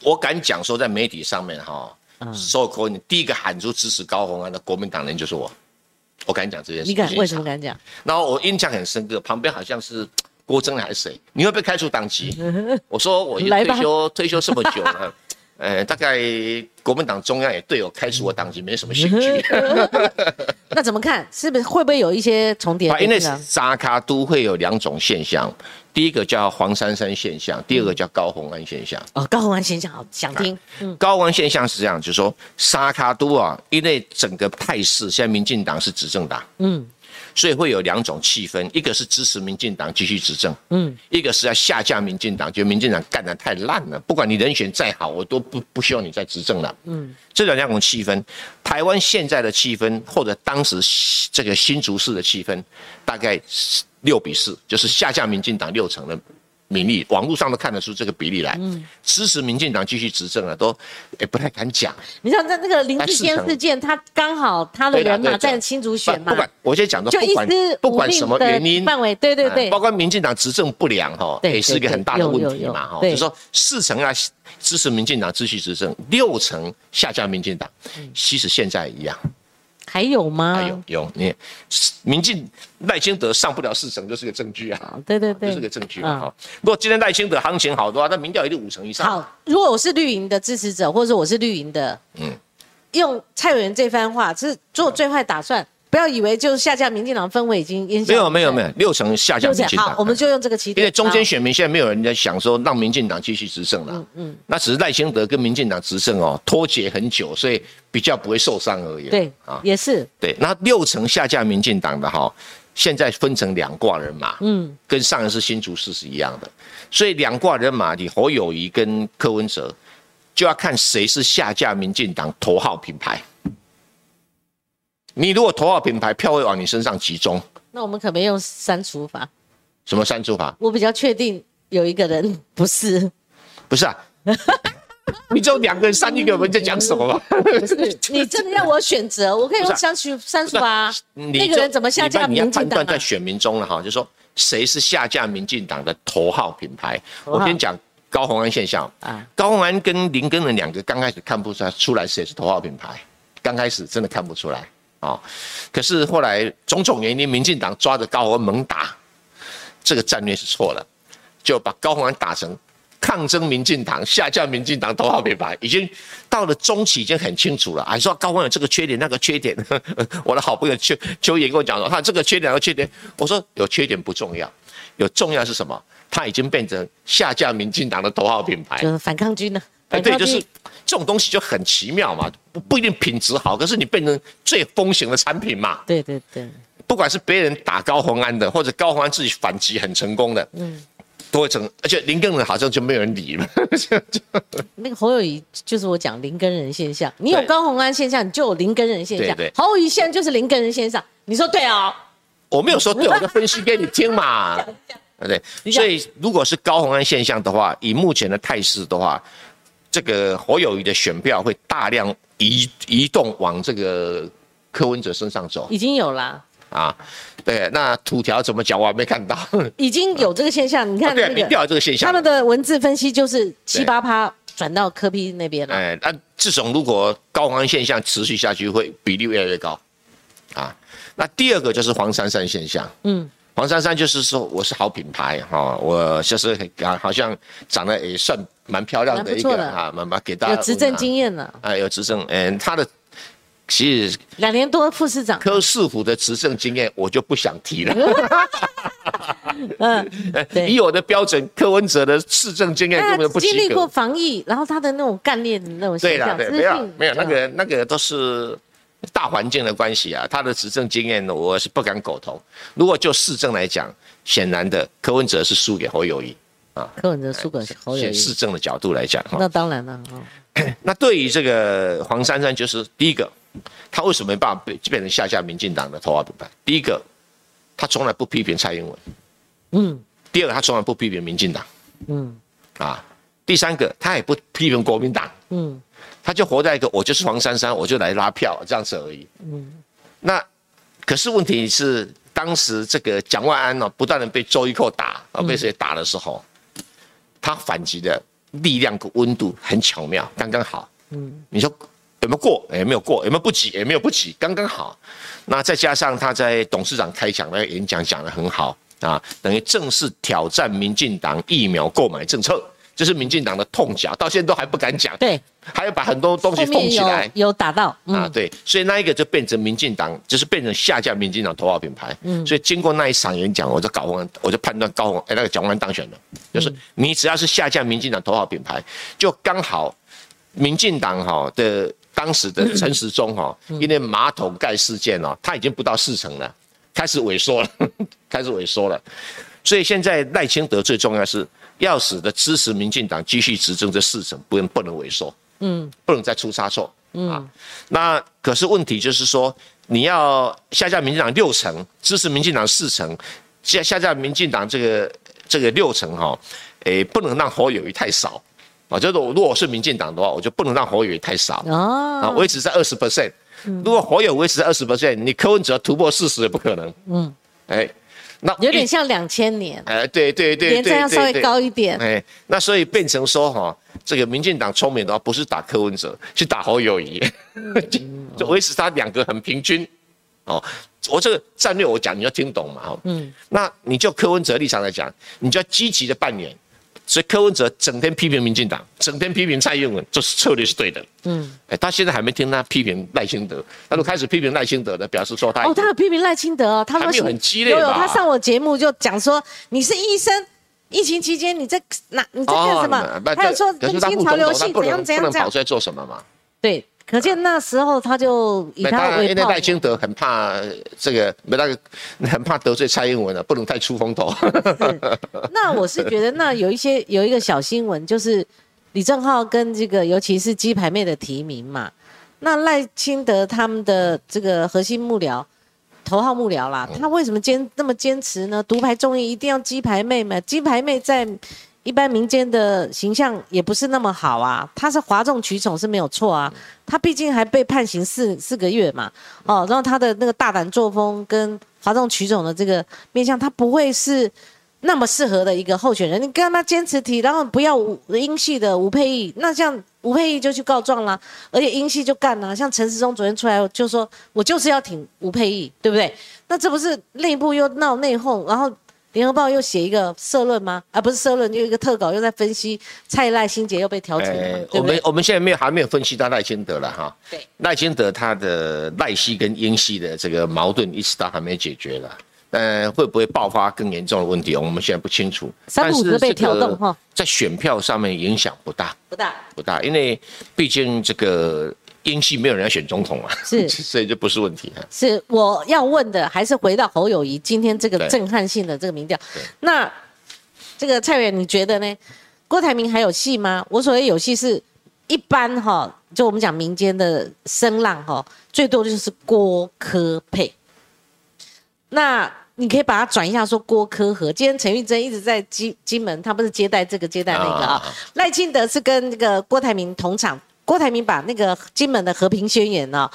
我敢讲说在媒体上面哈，嗯所有国民第一个喊出支持高虹安的国民党人就是我，我敢讲这件事。你敢为什么？敢讲？然后我印象很深刻，旁边好像是郭增还是谁，你会被开除党籍？我说我退休退休这么久了，呃，大概国民党中央也对我开除我党籍没什么兴趣。那怎么看？是不是会不会有一些重叠因为？沙卡都会有两种现象，第一个叫黄珊珊现象，第二个叫高红安现象。哦，高红安现象好想听，嗯，高红安现象是这样，就是说沙卡都啊，因为整个态势，现在民进党是执政党，嗯所以会有两种气氛，一个是支持民进党继续执政，嗯，一个是要下架民进党，觉得民进党干得太烂了，不管你人选再好，我都不不希望你再执政了。嗯，这两种气氛，台湾现在的气氛，或者当时这个新竹市的气氛，大概六比四，就是下架民进党六成的民意，网络上都看得出这个比例来。嗯，支持民进党继续执政了，都也不太敢讲。你知道那那个林志坚事件，他刚好他的人马在新竹选嘛不不，管，我先讲说，就不管不管什么原因，范围，对对对呃，包括民进党执政不良哈，对也是一个很大的问题嘛哈。就是说四成啊支持民进党继续执政，六成下架民进党，嗯其实现在一样。还有吗？还有有你民进赖清德上不了四成，就是个证据啊，哦对对对，就是个证据嘛嗯哈。如果今天赖清德行情好的话，那民调一定五成以上。好，如果我是绿营的支持者，或者说我是绿营的，嗯，用蔡委员这番话是做最坏打算，不要以为就是下架民进党氛围已经烟消没有没有没有，六成下架民进党，。我们就用这个起点，因为中间好。选民现在没有人在想说让民进党继续执政了，嗯嗯，那只是赖清德跟民进党执政哦脱节很久，所以比较不会受伤而已。对啊，也是，对，那六成下架民进党的哈，现在分成两挂人马，嗯，跟上一次新竹市是一样的，所以两挂人马，你侯友谊跟柯文哲就要看谁是下架民进党头号品牌。你如果头号品牌票会往你身上集中，那我们可没用删除法，什么删除法？我比较确定有一个人不是，不是啊，你只有两个人删一个，人在讲什么吗？不是，你真的要我选择，我可以用删除删除啊。你就那个人怎么下架民进党啊？判断在选民中了哈，就说谁是下架民进党的头号品牌。我先讲高虹安现象啊高虹安跟林根的两个刚开始看不出来出来谁是头号品牌，刚开始真的看不出来啊、可是后来种种原因，民进党抓着高虹安猛打，这个战略是错了，就把高虹安打成。抗争民进党，下架民进党头号品牌，已经到了中期，已经很清楚了。还说高虹安有这个缺点，那个缺点。我的好朋友邱邱也跟我讲说，他这个缺点，那个缺点。我说有缺点不重要，有重要是什么？他已经变成下架民进党的头号品牌。就是反抗军呢？哎，对，就是这种东西就很奇妙嘛，不不一定品质好，可是你变成最风行的产品嘛。对对对，不管是别人打高洪安的，或者高洪安自己反击很成功的，嗯，都会成，而且林根人好像就没有人理了，那个侯友谊就是我讲林根人现象，你有高洪安现象，你就有林根人现象对对。侯友谊现在就是林根人现象，你说对哦？我没有说对，我就分析给你听嘛。对，所以如果是高洪安现象的话，以目前的态势的话，这个侯友谊的选票会大量移移动往这个柯文哲身上走已经有啦，啊。对，那土条怎么讲我还没看到。已经有这个现象。你看啊对，那民调个有这个现象。他们的文字分析就是七八趴转到科批那边了。哎，那这种如果高黄现象持续下去，会比例越来越高，啊。那第二个就是黄珊珊现象，嗯，黄珊珊就是说我是好品牌哈、我就是啊好像长得也算蛮漂亮的一个啊，蛮蛮给大家有执政经验了，啊，有执政，嗯，他的其实两年多副市长，柯世虎的执政经验我就不想提了。嗯，以我的标准，柯文哲的市政经验根那本不及经历过。防疫，然后他的那种干练的那种对了，对，没有没有那嗯个那个都是大环境的关系啊。他的执政经验我是不敢苟同。如果就市政来讲，显然的柯文哲是输给侯友谊啊。柯文哲输给侯友现谊，市政的角度来讲哈，那当然了，哦 那对于这个黄珊珊，就是第一个，他为什么没办法变变成下架民进党的头号品牌？第一个，他从来不批评蔡英文；嗯。第二个，他从来不批评民进党。嗯。啊；第三个，他也不批评国民党，嗯。他就活在一个我就是黄珊珊，我就来拉票这样子而已。嗯。那可是问题是，当时这个蒋万安呢、不断的被周一蔻打啊，被谁打的时候，他反击的力量跟温度很巧妙，刚刚好。嗯你说有没有过？也没有过，有没有不及？也没有不及，刚刚好。那再加上他在董事长开讲那个演讲讲得很好啊，等于正式挑战民进党疫苗购买政策，这是民进党的痛脚，到现在都还不敢讲，对，还要把很多东西封起来。有打到，啊，嗯。对，所以那一个就变成民进党，就是变成下架民进党头号品牌。嗯，所以经过那一场演讲，我就搞完，我就判断高虹哎那个蒋万安当选了，就是你只要是下架民进党头号品牌，就刚好民进党哈的当时的陈时中哈，因为马桶盖事件哦，他已经不到四成了，开始萎缩了，开始萎缩了。所以现在赖清德最重要是要使得支持民进党继续执政这四成不能不能萎缩。嗯不能再出差错。啊，那可是问题就是说，你要下架民进党六成，支持民进党四成，下下架民进党这个这个六成哈，诶，不能让侯友谊太少。啊，就是我如果我是民进党的话，我就不能让侯友谊太少啊，哦，维持在二十 percent。如果侯友维持在二十 percent，你柯文哲突破四十也不可能。嗯，哎，那有点像两千年，哎，对对对连对战要稍微高一点，哎，那所以变成说哈，这个民进党聪明的话，不是打柯文哲，是打侯友谊，就就维持他两个很平均。哦，我这个战略我讲你要听懂嘛，哦，嗯，那你就柯文哲立场来讲，你就要积极的扮演。所以柯文哲整天批评民进党，整天批评蔡英文，这是策略是对的。嗯，哎，他现在还没听他批评赖清德，他都开始批评赖清德了，表示说他哦，他有批评赖清德哦，他说很激烈有有，他上我节目就讲说你是医生，疫情期间你在哪你在干什么？哦还有说可是他人心潮流系怎样怎样怎样，跑出来做什么嘛？对，可见那时候他就以他为炮因为赖清德很怕呃这个，没那个很怕得罪蔡英文啊，不能太出风头。那我是觉得，那有一些有一个小新闻，就是李正浩跟这个，尤其是鸡排妹的提名嘛。那赖清德他们的这个核心幕僚、头号幕僚啦，他为什么坚那么坚持呢？独排众议一定要鸡排妹嘛？鸡排妹在一般民间的形象也不是那么好啊，他是哗众取宠是没有错啊。他毕竟还被判刑四四个月嘛，哦，然后他的那个大胆作风跟哗众取宠的这个面向，他不会是那么适合的一个候选人。你跟他坚持提，然后不要吴英系的吴佩义，那像吴佩义就去告状啦，而且英系就干啦。像陈时中昨天出来就说，我就是要挺吴佩义，对不对？那这不是内部又闹内讧，然后联合报又写一个社论吗？啊，不是社论，又一个特稿又在分析蔡赖新杰又被调停了？我们我们现在没有还没有分析到赖清德了哈。对，赖清德他的赖系跟英系的这个矛盾一直到还没解决了。呃，会不会爆发更严重的问题？我们现在不清楚。三不五时被挑动哈，在选票上面影响不大，不大，不大，因为毕竟这个英系没有人要选总统啊，是 所以就不是问题啊。是我要问的，还是回到侯友谊今天这个震撼性的这个民调？那这个蔡远，你觉得呢？郭台铭还有戏吗？我所谓有戏是一般哈，就我们讲民间的声浪哈，最多就是郭科配。那你可以把它转一下，说郭科和。今天陈玉珍一直在金金门，他不是接待这个接待那个啊啊。赖清德是跟那个郭台铭同场，郭台铭把那个金门的和平宣言呢、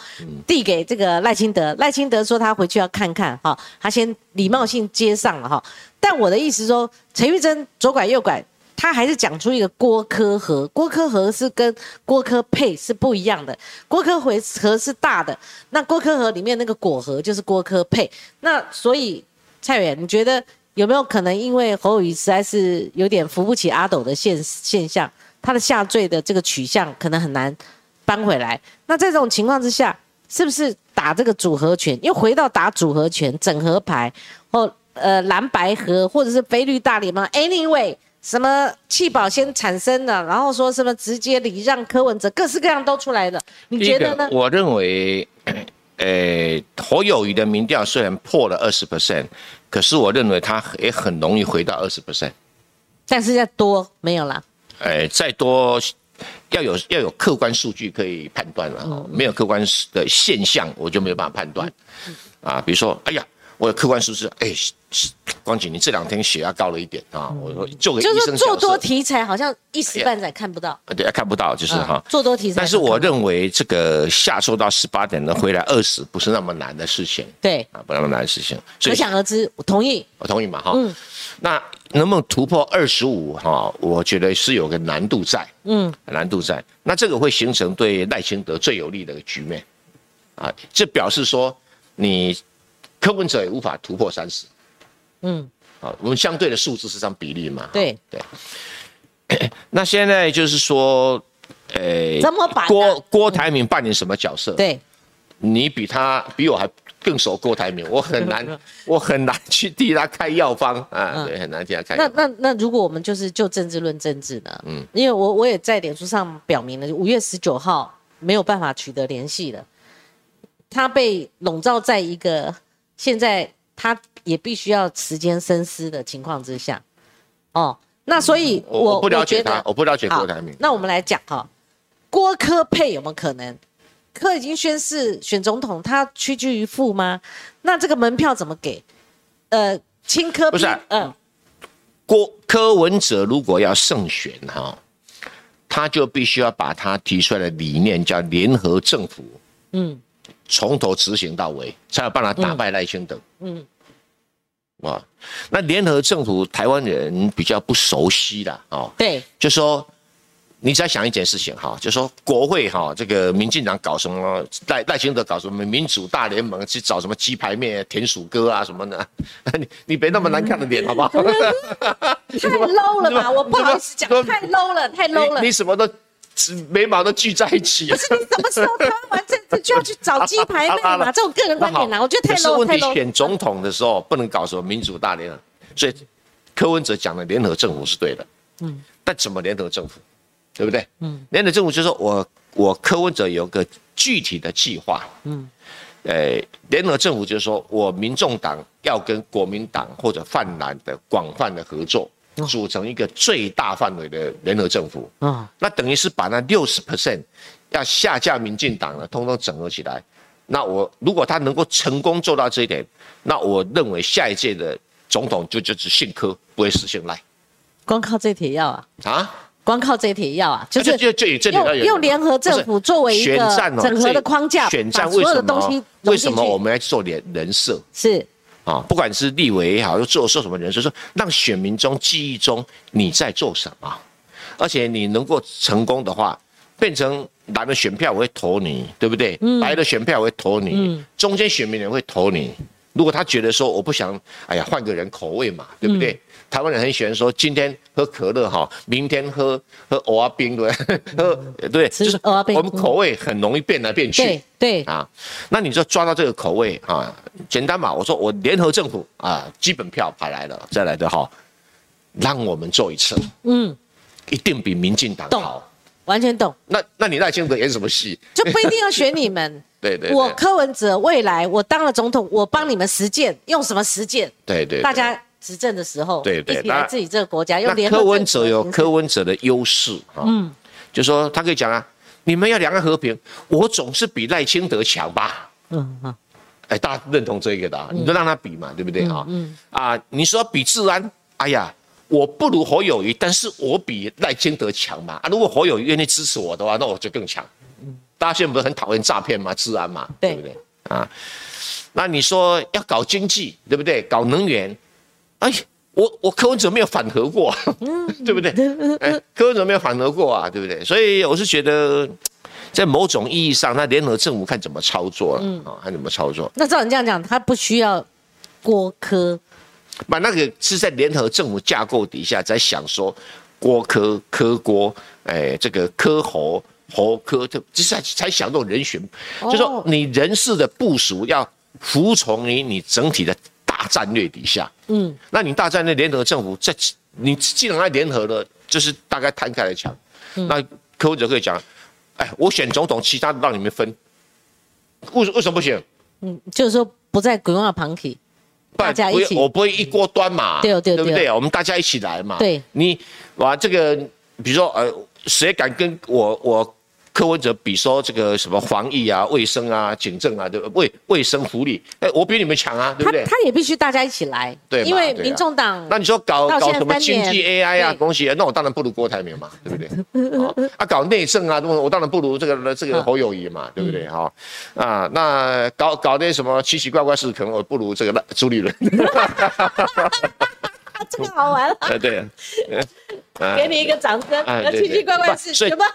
递给这个赖清德，赖清德说他回去要看看哈，他先礼貌性接上了哈。但我的意思说，陈玉珍左拐右拐，他还是讲出一个郭科和，郭科和是跟郭科配是不一样的，郭科回和是大的，那郭科和里面那个果核就是郭科配，那所以蔡远，你觉得有没有可能因为侯友谊实在是有点扶不起阿斗的现现象，他的下坠的这个取向可能很难搬回来？那在这种情况之下，是不是打这个组合拳？又回到打组合拳、整合牌，或呃蓝白合，或者是菲律大联盟？Anyway，什么弃保先产生了，然后说什么直接礼让柯文哲，各式各样都出来了。你觉得呢？我认为，呃，侯友谊的民调虽然破了二十 percent，可是我认为他也很容易回到二十 percent。但是要多没有啦。哎，再多。要有要有客观数据可以判断了，没有客观的现象，我就没有办法判断。啊，比如说，哎呀，我有客观数字，哎，光景，你这两天血压高了一点啊，我说做个医生做多题材好像一时半载看不到，对，看不到就是哈，做多题材。但是我认为这个下收到十八点能回来二十，不是那么难的事情。对，啊，不那么难的事情。可想而知，我同意，我同意嘛，哈。嗯，那。能不能突破二十五哈？我觉得是有个难度在，嗯，难度在。那这个会形成对赖清德最有利的一个局面，啊，这表示说你柯文哲也无法突破三十，嗯，好，我们相对的数字是这样比例嘛？对对。那现在就是说，诶，怎么把郭郭台铭扮演什么角色？对，你比他比我还。更熟郭台铭，我很难，我很难去替他开药方啊，对，很难替他开。那那那，如果我们就是就政治论政治呢？嗯，因为我我也在脸书上表明了，五月十九号没有办法取得联系了，他被笼罩在一个现在他也必须要时间深思的情况之下。哦，那所以我不了解他，我不了解郭台铭。那我们来讲哈，郭科配有没有可能？柯已经宣誓选总统，他屈居于副吗？那这个门票怎么给？呃，青柯不是？嗯，郭柯文哲如果要胜选哈，他就必须要把他提出来的理念叫联合政府，嗯，从头执行到尾，才有办法打败赖清德。嗯，哇，那联合政府台湾人比较不熟悉的哦，对，就说。你再想一件事情哈，就说国会哈，这个民进党搞什么赖赖清德搞什么民主大联盟去找什么鸡排面、田鼠哥啊什么的，你你别那么难看的脸好不好？太 low 了吧！我不好意思讲，太 low 了，太 low 了。你什么都眉毛都聚在一起。不是你什么时候谈完政治就要去找鸡排妹嘛？这种个人观点啊，我觉得太 low 太 low。选总统的时候不能搞什么民主大联盟，所以柯文哲讲的联合政府是对的。嗯，但怎么联合政府？对不对？嗯，联合政府就是说我我柯文哲有个具体的计划。嗯，诶，联合政府就是说我民众党要跟国民党或者泛蓝的广泛的合作，组成一个最大范围的联合政府。啊，那等于是把那六十 percent 要下架民进党了，通通整合起来。那我如果他能够成功做到这一点，那我认为下一届的总统就就是姓柯，不会实现赖。光靠这铁药啊？啊？光靠这铁药啊，就是用用联合政府作为一个整合的框架，选战为什么为什么我们要做人人设？是啊，不管是立委也好，又做做什么人设，说让选民中记忆中你在做什么，而且你能够成功的话，变成蓝的选票我会投你，对不对？白的选票我会投你，中间选民也会投你。如果他觉得说我不想，哎呀，换个人口味嘛，对不对？台湾人很喜欢说，今天喝可乐哈，明天喝喝欧阿冰对，喝对，就是我们口味很容易变来变去。对对。啊，那你就抓到这个口味啊，简单嘛。我说我联合政府啊，基本票排来了，再来的哈，让我们做一次，嗯，一定比民进党好，完全懂。那那你赖清德演什么戏？就不一定要选你们。对对，我柯文哲未来我当了总统，我帮你们实践，用什么实践？对对，大家。执政的时候，对对，来自己这个国家，用联柯文哲有柯文哲的优势啊，嗯，就说他可以讲啊，你们要两岸和平，我总是比赖清德强吧，嗯嗯，哎，大家认同这个的，你就让他比嘛，对不对哈？嗯啊，你说比治安，哎呀，我不如侯友谊，但是我比赖清德强嘛，啊，如果侯友谊愿意支持我的话，那我就更强。嗯，大家现在不是很讨厌诈骗嘛？治安嘛，对不对啊？那你说要搞经济，对不对？搞能源。哎，我我柯文哲没有反核过，对不对？哎，柯文哲没有反核过啊，对不对？所以我是觉得，在某种意义上，那联合政府看怎么操作了啊，看怎么操作。那照你这样讲，他不需要郭科，把那个是在联合政府架构底下在想说郭科科郭，哎，这个科侯侯科特，这才才想这种人选，哦。就说你人事的部署要服从于你整体的大战略底下。嗯，那你大战略联合政府，在你既然要联合了，就是大概摊开来讲，嗯。那柯文哲可以讲，哎，我选总统，其他的让你们分，为什为什么不行？嗯，就是说不在鬼话旁体，不然不会大家一起我不会一锅端嘛，对哦对哦对哦对不对？我们大家一起来嘛。对，你哇，这个比如说呃，谁敢跟我我柯文哲比说这个什么防疫啊、卫生啊、警政啊，对不？卫卫生福利，哎，我比你们强啊，对不对？他他也必须大家一起来，对因为民众党那你说搞搞什么经济 AI 啊对东西啊，那我当然不如郭台铭嘛，对不对？好啊，搞内政啊，我当然不如这个这个侯友谊嘛，对不对？哈啊，那搞搞那什么奇奇怪怪事，可能我不如这个赖朱立伦。啊，这个好玩了，呃，对，呃 给你一个掌声。那哎对奇奇怪怪不所以事什么？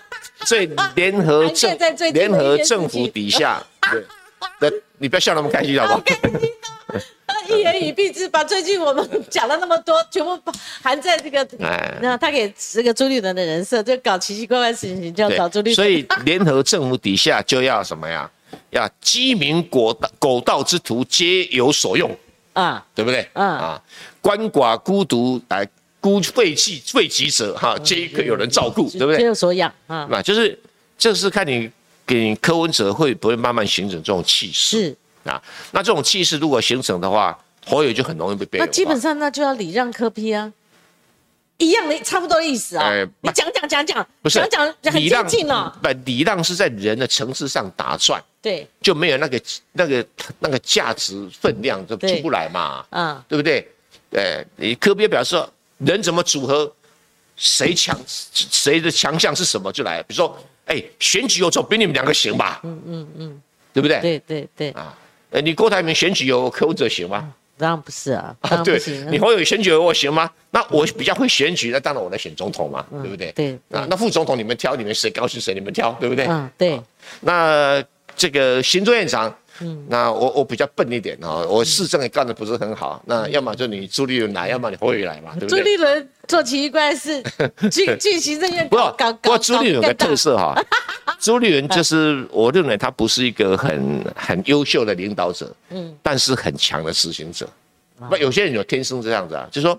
所以联合 联合政府底下，对，你不要笑那么开心好不好？一言以蔽之，把最近我们讲了那么多，全部含在这个，哎那他给这个朱立伦的人设，就搞奇奇怪怪的事情，就要找朱立伦。所以联合政府底下就要什么呀？要鸡鸣狗道狗盗之徒皆有所用，啊，对不对？嗯啊，鳏寡孤独来孤废弃废疾者哈，皆可有人照顾，对不对？皆有所养啊，那就是这是看你给柯文哲会不会慢慢形成这种气势是。啊？那这种气势如果形成的话，侯友就很容易被边缘化。那基本上那就要礼让科批啊，一样的差不多的意思啊哎。你讲讲讲讲，不是讲讲很接近哦。不，礼让是在人的层次上打转，对，就没有那个那个那个价值分量就出不来嘛，啊，对不对？呃，你科别表示人怎么组合，谁强谁的强项是什么就来，比如说，哎，选举有总比你们两个行吧？嗯嗯嗯，对不对？对对对，啊，呃，你郭台铭选举有柯文哲行吗？当然不是啊，当然不对。你侯友宜选举有我行吗？那我比较会选举，那当然我来选总统嘛，对不对？对啊，那副总统你们挑，你们谁高兴谁你们挑，对不对？嗯，对，那这个行政院长，嗯，那我我比较笨一点哦，我市政也干的不是很好，那要么就你朱立伦来，要么你侯友来嘛，对不朱？立伦做奇奇怪怪事，去去 行政院搞搞搞。不过朱立伦有个特色，色哈，朱立伦就是我认为他不是一个很很优秀的领导者，嗯，但是很强的执行者。不，有些人有天生这样子啊，就是说。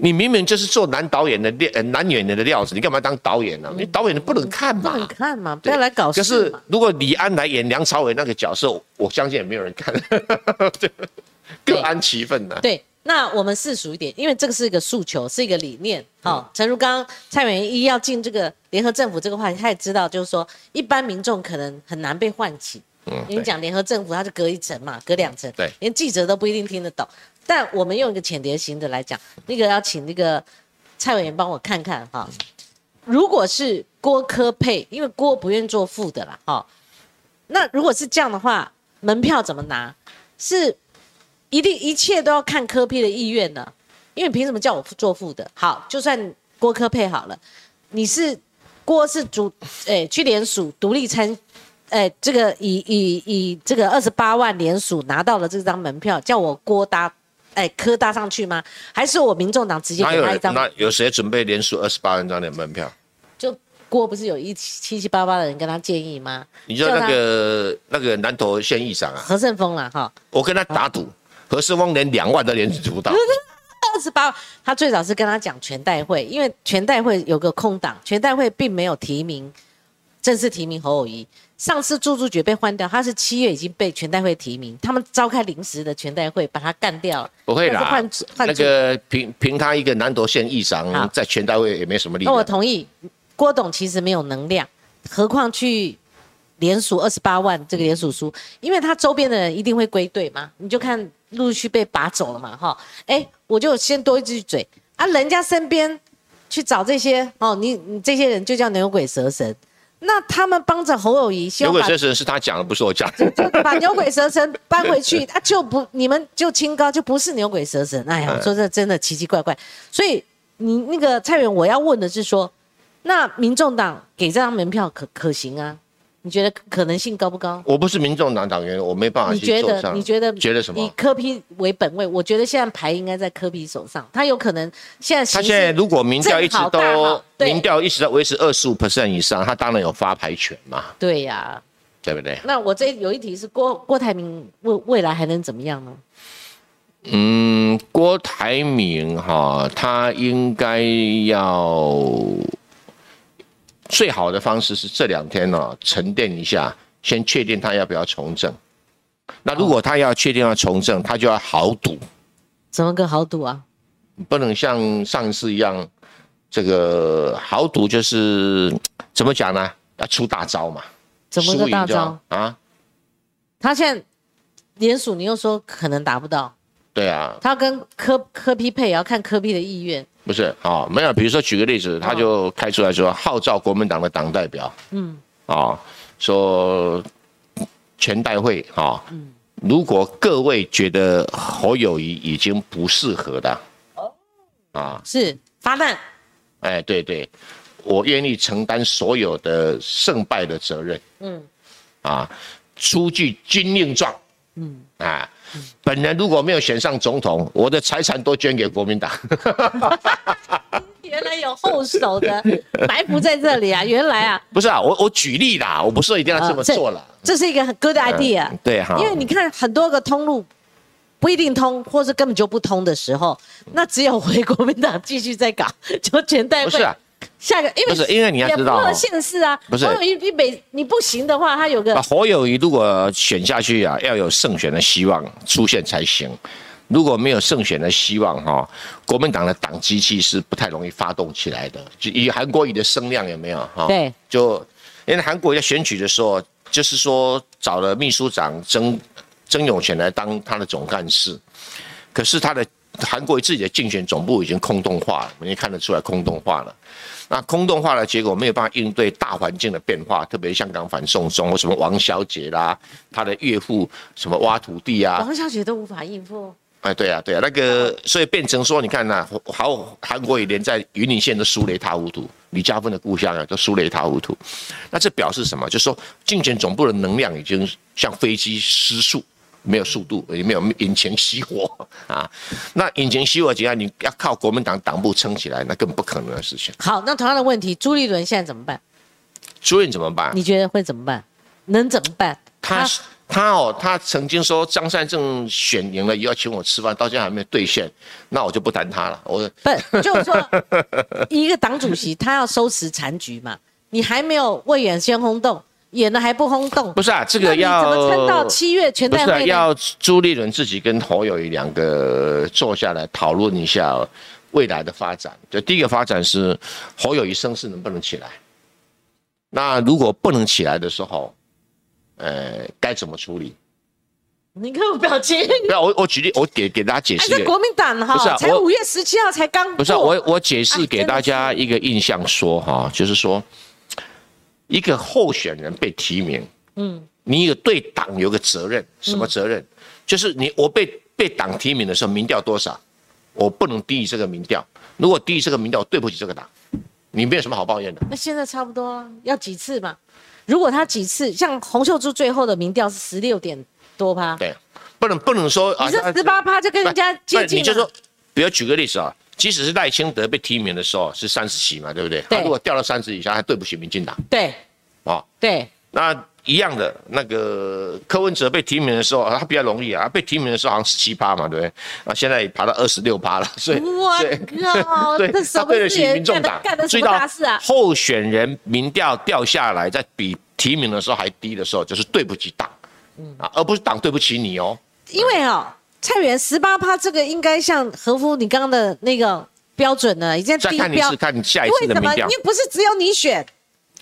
你明明就是做男导演的料，呃男演员的料子，你干嘛当导演呢、你导演你不能看嘛，不能看嘛，不要来搞可事嘛。是如果李安来演梁朝伟那个角色，我相信也没有人看，对各安其分的。对，那我们世俗一点，因为这个是一个诉求，是一个理念。好、诚如刚刚蔡委员一要进这个联合政府这个话题，他也知道，就是说一般民众可能很难被唤起。嗯你讲联合政府，它是隔一层嘛，隔两层，对连记者都不一定听得懂。但我们用一个浅碟型的来讲，那个要请那个蔡委员帮我看看哈。如果是郭科配，因为郭不愿做副的啦，哈、那如果是这样的话，门票怎么拿？是一定一切都要看科批的意愿呢？因为凭什么叫我做副的？好，就算郭科配好了，你是郭是主，哎、去联署独立参，哎、这个以以以这个二十八万联署拿到了这张门票，叫我郭搭，诶、科搭上去吗？还是我民众党直接给他一张？那有谁准备连署二十八万张的门票？就郭不是有一七七七八八的人跟他建议吗？你知道那个那个南投县议长啊，何胜峰啦，哈，我跟他打赌，何世峰连两万都连署不到。二十八，他最早是跟他讲全代会，因为全代会有个空档，全代会并没有提名正式提名侯友谊。上次朱朱决被换掉，他是七月已经被全代会提名，他们召开临时的全代会把他干掉了。不会啦换，换那个凭凭他一个南投县议好长在全代会也没什么力那我。同意，郭董其实没有能量，何况去联署二十八万这个联署书，因为他周边的人一定会归队嘛，你就看陆续被拔走了嘛，哈，哎，我就先多一句嘴啊，人家身边去找这些哦，你你这些人就叫牛鬼蛇神，那他们帮着侯友谊，牛鬼蛇神是他讲的，不是我讲的。就把牛鬼蛇神搬回去，他 就不你们就清高，就不是牛鬼蛇神。哎呀，我说这真的奇奇怪怪。所以你那个蔡元，我要问的是说，那民众党给这张门票可可行啊？你觉得可能性高不高？我不是民众党党员，我没办法你觉得？你觉得？觉得什么以柯批为本位，我觉得现在牌应该在柯批手上，他有可能现在他现在如果民调一直都民调一直在维持二十五 percent 以上，他当然有发牌权嘛，对呀、对不对？那我这有一题是郭郭台铭未未来还能怎么样呢？嗯，郭台铭哈，他应该要最好的方式是这两天呢、沉淀一下，先确定他要不要从政。那如果他要确定要从政，他就要豪赌，怎么个豪赌啊？不能像上一次一样，这个豪赌就是怎么讲呢？要出大招嘛，怎么个大招？啊？他现在联署，你又说可能达不到，对啊，他跟柯柯批配也要看柯批的意愿。不是啊、没有，比如说举个例子，他就开出来说号召国民党的党代表，嗯，啊、说全代会啊，嗯，如果各位觉得侯友谊已经不适合的，啊，是发难，哎，对对，我愿意承担所有的胜败的责任，嗯，啊，出具军令状，嗯，啊。本人如果没有选上总统，我的财产都捐给国民党。原来有后手的埋伏在这里啊！原来啊，不是啊，我我举例啦，我不是说一定要这么做了。这是一个很 good idea，、对哈，因为你看很多个通路不一定通，或是根本就不通的时候，那只有回国民党继续再搞，就全代会。不是啊，下个因为不是因为你要知道哦也不县市啊，不是侯友谊你北你不行的话，他有个啊，侯友谊如果选下去啊，要有胜选的希望出现才行。如果没有胜选的希望哈、国民党的党机器是不太容易发动起来的。就以韩国瑜的声量有没有哈？对，就因为韩国瑜在选举的时候，就是说找了秘书长曾曾永权来当他的总干事，可是他的韩国瑜自己的竞选总部已经空洞化了，我们也看得出来空洞化了。那空洞化的结果没有办法应对大环境的变化，特别香港反送中或什么王小姐啦，她的岳父什么挖土地啊，王小姐都无法应付。哎，对啊，对啊，那个所以变成说，你看呐、好韩国也连在云林县都输得一塌糊涂，李嘉芬的故乡啊都输得一塌糊涂，那这表示什么？就是说竞选总部的能量已经像飞机失速。没有速度，也没有引擎熄火 啊！那引擎熄火之下，你要靠国民党党部撑起来，那更不可能的事情。好，那同样的问题，朱立伦现在怎么办？朱任怎么办？你觉得会怎么办？能怎么办？他他哦，他曾经说张善政选赢了以后请我吃饭，到现在还没有兑现，那我就不谈他了。我不，就是说，一个党主席他要收拾残局嘛，你还没有未演先轰动，演的还不轰动，不是啊，这个要怎么撑到七月全不是？要朱立伦自己跟侯友谊两个坐下来讨论一下未来的发展。就第一个发展是侯友谊声势能不能起来？那如果不能起来的时候，呃，该怎么处理？你看我表情，不要我我举例，我给给大家解释国民党哈，才不是啊我五月十七号才刚不是、啊、我我解释哎给大家一个印象说哈，就是说一个候选人被提名，嗯，你有对党有个责任，什么责任？就是你我被被党提名的时候，民调多少，我不能低于这个民调。如果低于这个民调，我对不起这个党，你没有什么好抱怨的。那现在差不多啊，要几次嘛？如果他几次，像洪秀柱最后的民调是十六点多趴，对，不能不能说啊你这十八趴就跟人家接近了不你就说，比如举个例子啊，即使是赖清德被提名的时候是三十席嘛，对不对？对他如果掉到三十以下，还对不起民进党对啊。对，那一样的，那个柯文哲被提名的时候，他比较容易啊，他被提名的时候好像十七趴嘛，对不对？啊，现在也爬到二十六趴了，所以我对靠，对，他对得起民众党，干的什么大事啊？候选人民调掉下来，在比提名的时候还低的时候，就是对不起党，嗯啊，而不是党对不起你哦。因为哦，蔡元十八趴这个应该像何夫你刚刚的那个标准呢，已经低标再看一次，。看你下一次为什么？的民调因，为不是只有你选，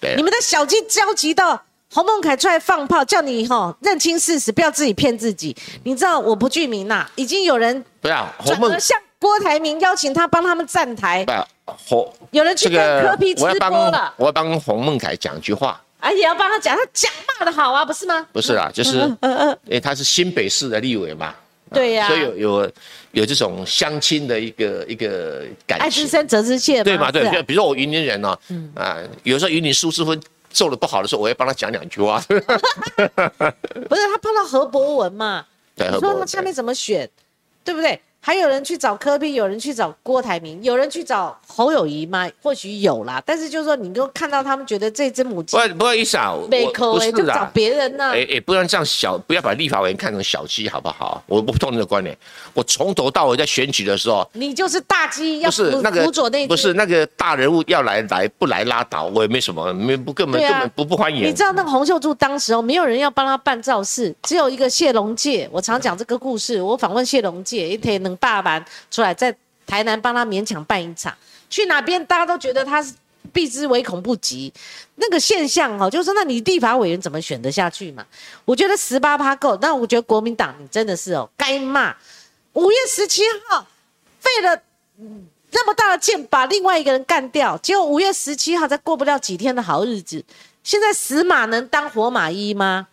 对你们的小鸡焦急到洪孟凯出来放炮，叫你哈、认清事实，不要自己骗自己。你知道我不具名呐、已经有人不要洪孟转而向郭台铭邀请他帮他们站台，不要洪有人去这跟柯个批直播了，我要帮洪孟凯讲句话，啊，也要帮他讲，他讲骂的好啊，不是吗？不是啦，就是因为他是新北市的立委嘛，对呀、所以有有有这种相亲的一个一个感情，爱之深责之切嘛，对嘛？对，比如说我云林人哦，啊，有时候云林苏志婚做的不好的时候，我会帮他讲两句话。不是他碰到何博文嘛？对，你何伯说他下面怎么选，对不对？还有人去找柯宾有人去找郭台铭，有人去找侯友谊吗？或许有啦，但是就是说，你都看到他们觉得这只母鸡不不好意思啊，没口哎，就找。别人呢、哎哎，不要这样小，不要把立法委员看成小鸡，好不好？我不同你的观点。我从头到尾在选举的时候，你就是大鸡，要是那个辅佐那只不是那个大人物要来来不来拉倒，我也没什么，没不根本根本不不欢迎你知。道那个洪秀柱当时哦，没有人要帮他办造势，只有一个谢龙介。我常讲这个故事，我访问谢龙介，一天能爸爸出来在台南帮他勉强办一场，去哪边大家都觉得他是避之唯恐不及。那个现象哦，就是，那你立法委员怎么选得下去嘛？我觉得十八趴够，那我觉得国民党你真的是哦该骂。五月十七号费了。那么大的劲把另外一个人干掉，结果五月十七号再过不了几天的好日子，现在死马能当活马医吗？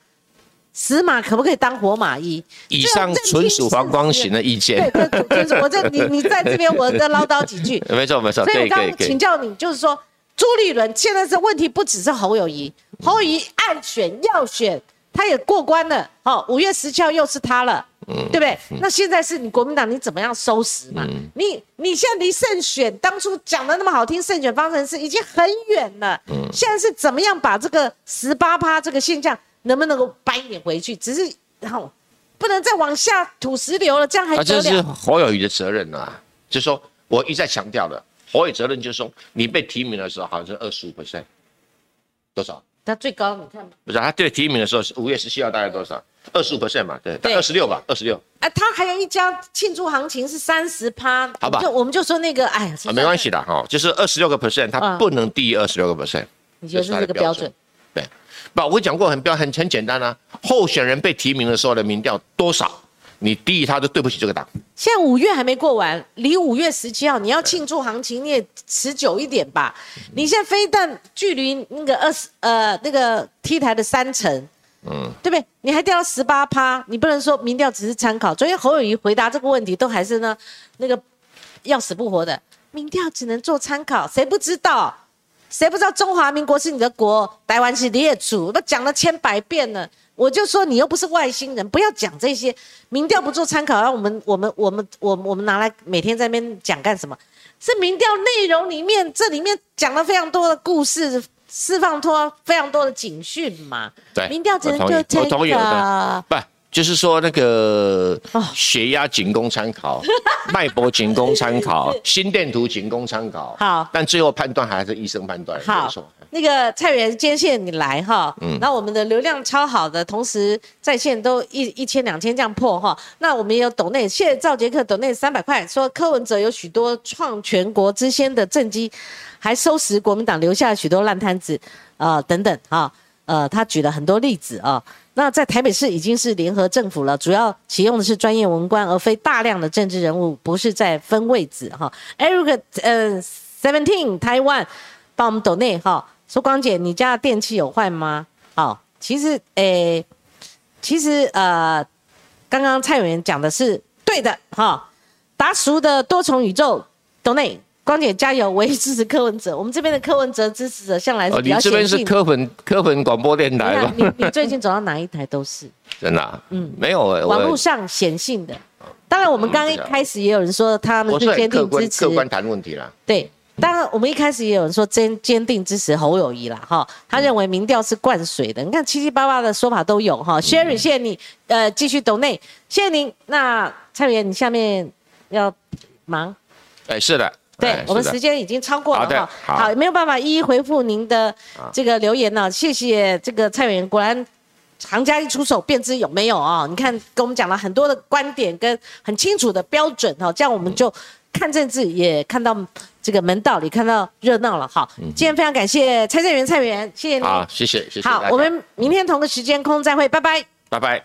死马可不可以当活马医？以上纯属黄光行的意对见。对，纯属我这你你在这边我再唠叨几句。没错没错，所以我刚刚请。教你，就是说朱立伦现在这问题不只是侯友谊，侯友谊暗选要选，他也过关了，哦，五月十七号又是他了。对不对？那现在是你国民党，你怎么样收拾嘛？你你现在离胜选当初讲的那么好听，胜选方程式已经很远了。现在是怎么样把这个十八趴这个现象能不能够掰一点回去？只是然后不能再往下吐石流了，这样还啊，得这是了？侯友谊的责任啊，就是说我一再强调的，侯友谊责任就是说，你被提名的时候好像是二十五 percent，多少？他最高你看不是，他对提名的时候是五月十七号大概多少？二十五 percent 嘛，对，对二十六吧，二十六啊，他还有一家庆祝行情是三十趴，好吧就我们就说那个，哎呀，啊，没关系的哈，就是二十六个 percent，它嗯不能低于二十六个 percent，你觉得这是个标准？不，我讲过很标很很简单啊，候选人被提名的时候的民调多少，你低于他就对不起这个党。现在五月还没过完，离五月十七号你要庆祝行情，你也持久一点吧。你现在非但距离那个二十呃那个 T 台的三成，嗯，对不对？你还掉到十八趴，你不能说民调只是参考。昨天侯友谊回答这个问题，都还是呢那个要死不活的，民调只能做参考，谁不知道？谁不知道中华民国是你的国，台湾是你的主？都讲了千百遍了。我就说你又不是外星人，不要讲这些民调不做参考，让我们我们我们我我们拿来每天在那边讲干什么？是民调内容里面，这里面讲了非常多的故事，释放脱非常多的警讯嘛。对，民调只能就我同意我同意 take 不，就是说那个哦。血压仅供参考，脉搏仅供参考，心电图仅供参考。好。但最后判断还是医生判断。好。那个蔡元今天谢谢你来哈，嗯，那我们的流量超好的，同时在线都一一千两千这样破哈，那我们也有抖内，谢谢赵杰克抖内三百块，说柯文哲有许多创全国之先的政绩，还收拾国民党留下许多烂摊子，呃等等哈，呃他举了很多例子啊。那在台北市已经是联合政府了，主要启用的是专业文官，而非大量的政治人物，不是在分位置哈。Eric 呃 Seventeen 台湾帮我们抖内哈，说光姐你家的电器有坏吗？好，其实诶、其实呃，刚刚蔡委员讲的是对的哈。达叔的多重宇宙抖内，光姐加油，我也支持柯文哲。我们这边的柯文哲支持者向来是哦，比较你这边是显性的。科粉柯粉广播电台吧看？你你最近走到哪一台都是 真的啊？嗯，没有欸，网络上显性的。当然，我们刚刚一开始也有人说他们是坚定支持客观谈问题啦。对，当然我们一开始也有人说坚坚定支持侯友谊啦，哈，他认为民调是灌水的，你看七七八八的说法都有哈。Sherry，谢谢你，呃，继续抖内，谢谢您。那蔡委员，你下面要忙，哎，是的，对我们时间已经超过了哈，好没有办法一一回复您的这个留言呢，谢谢这个蔡委员，果然。行家一出手便知有没有啊、你看，跟我们讲了很多的观点跟很清楚的标准哈、这样我们就看政治也看到这个门道，里看到热闹了哈。今天非常感谢蔡正元蔡委员，谢谢你。好，谢谢谢谢，好，我们明天同个时间空再会，拜拜。拜拜。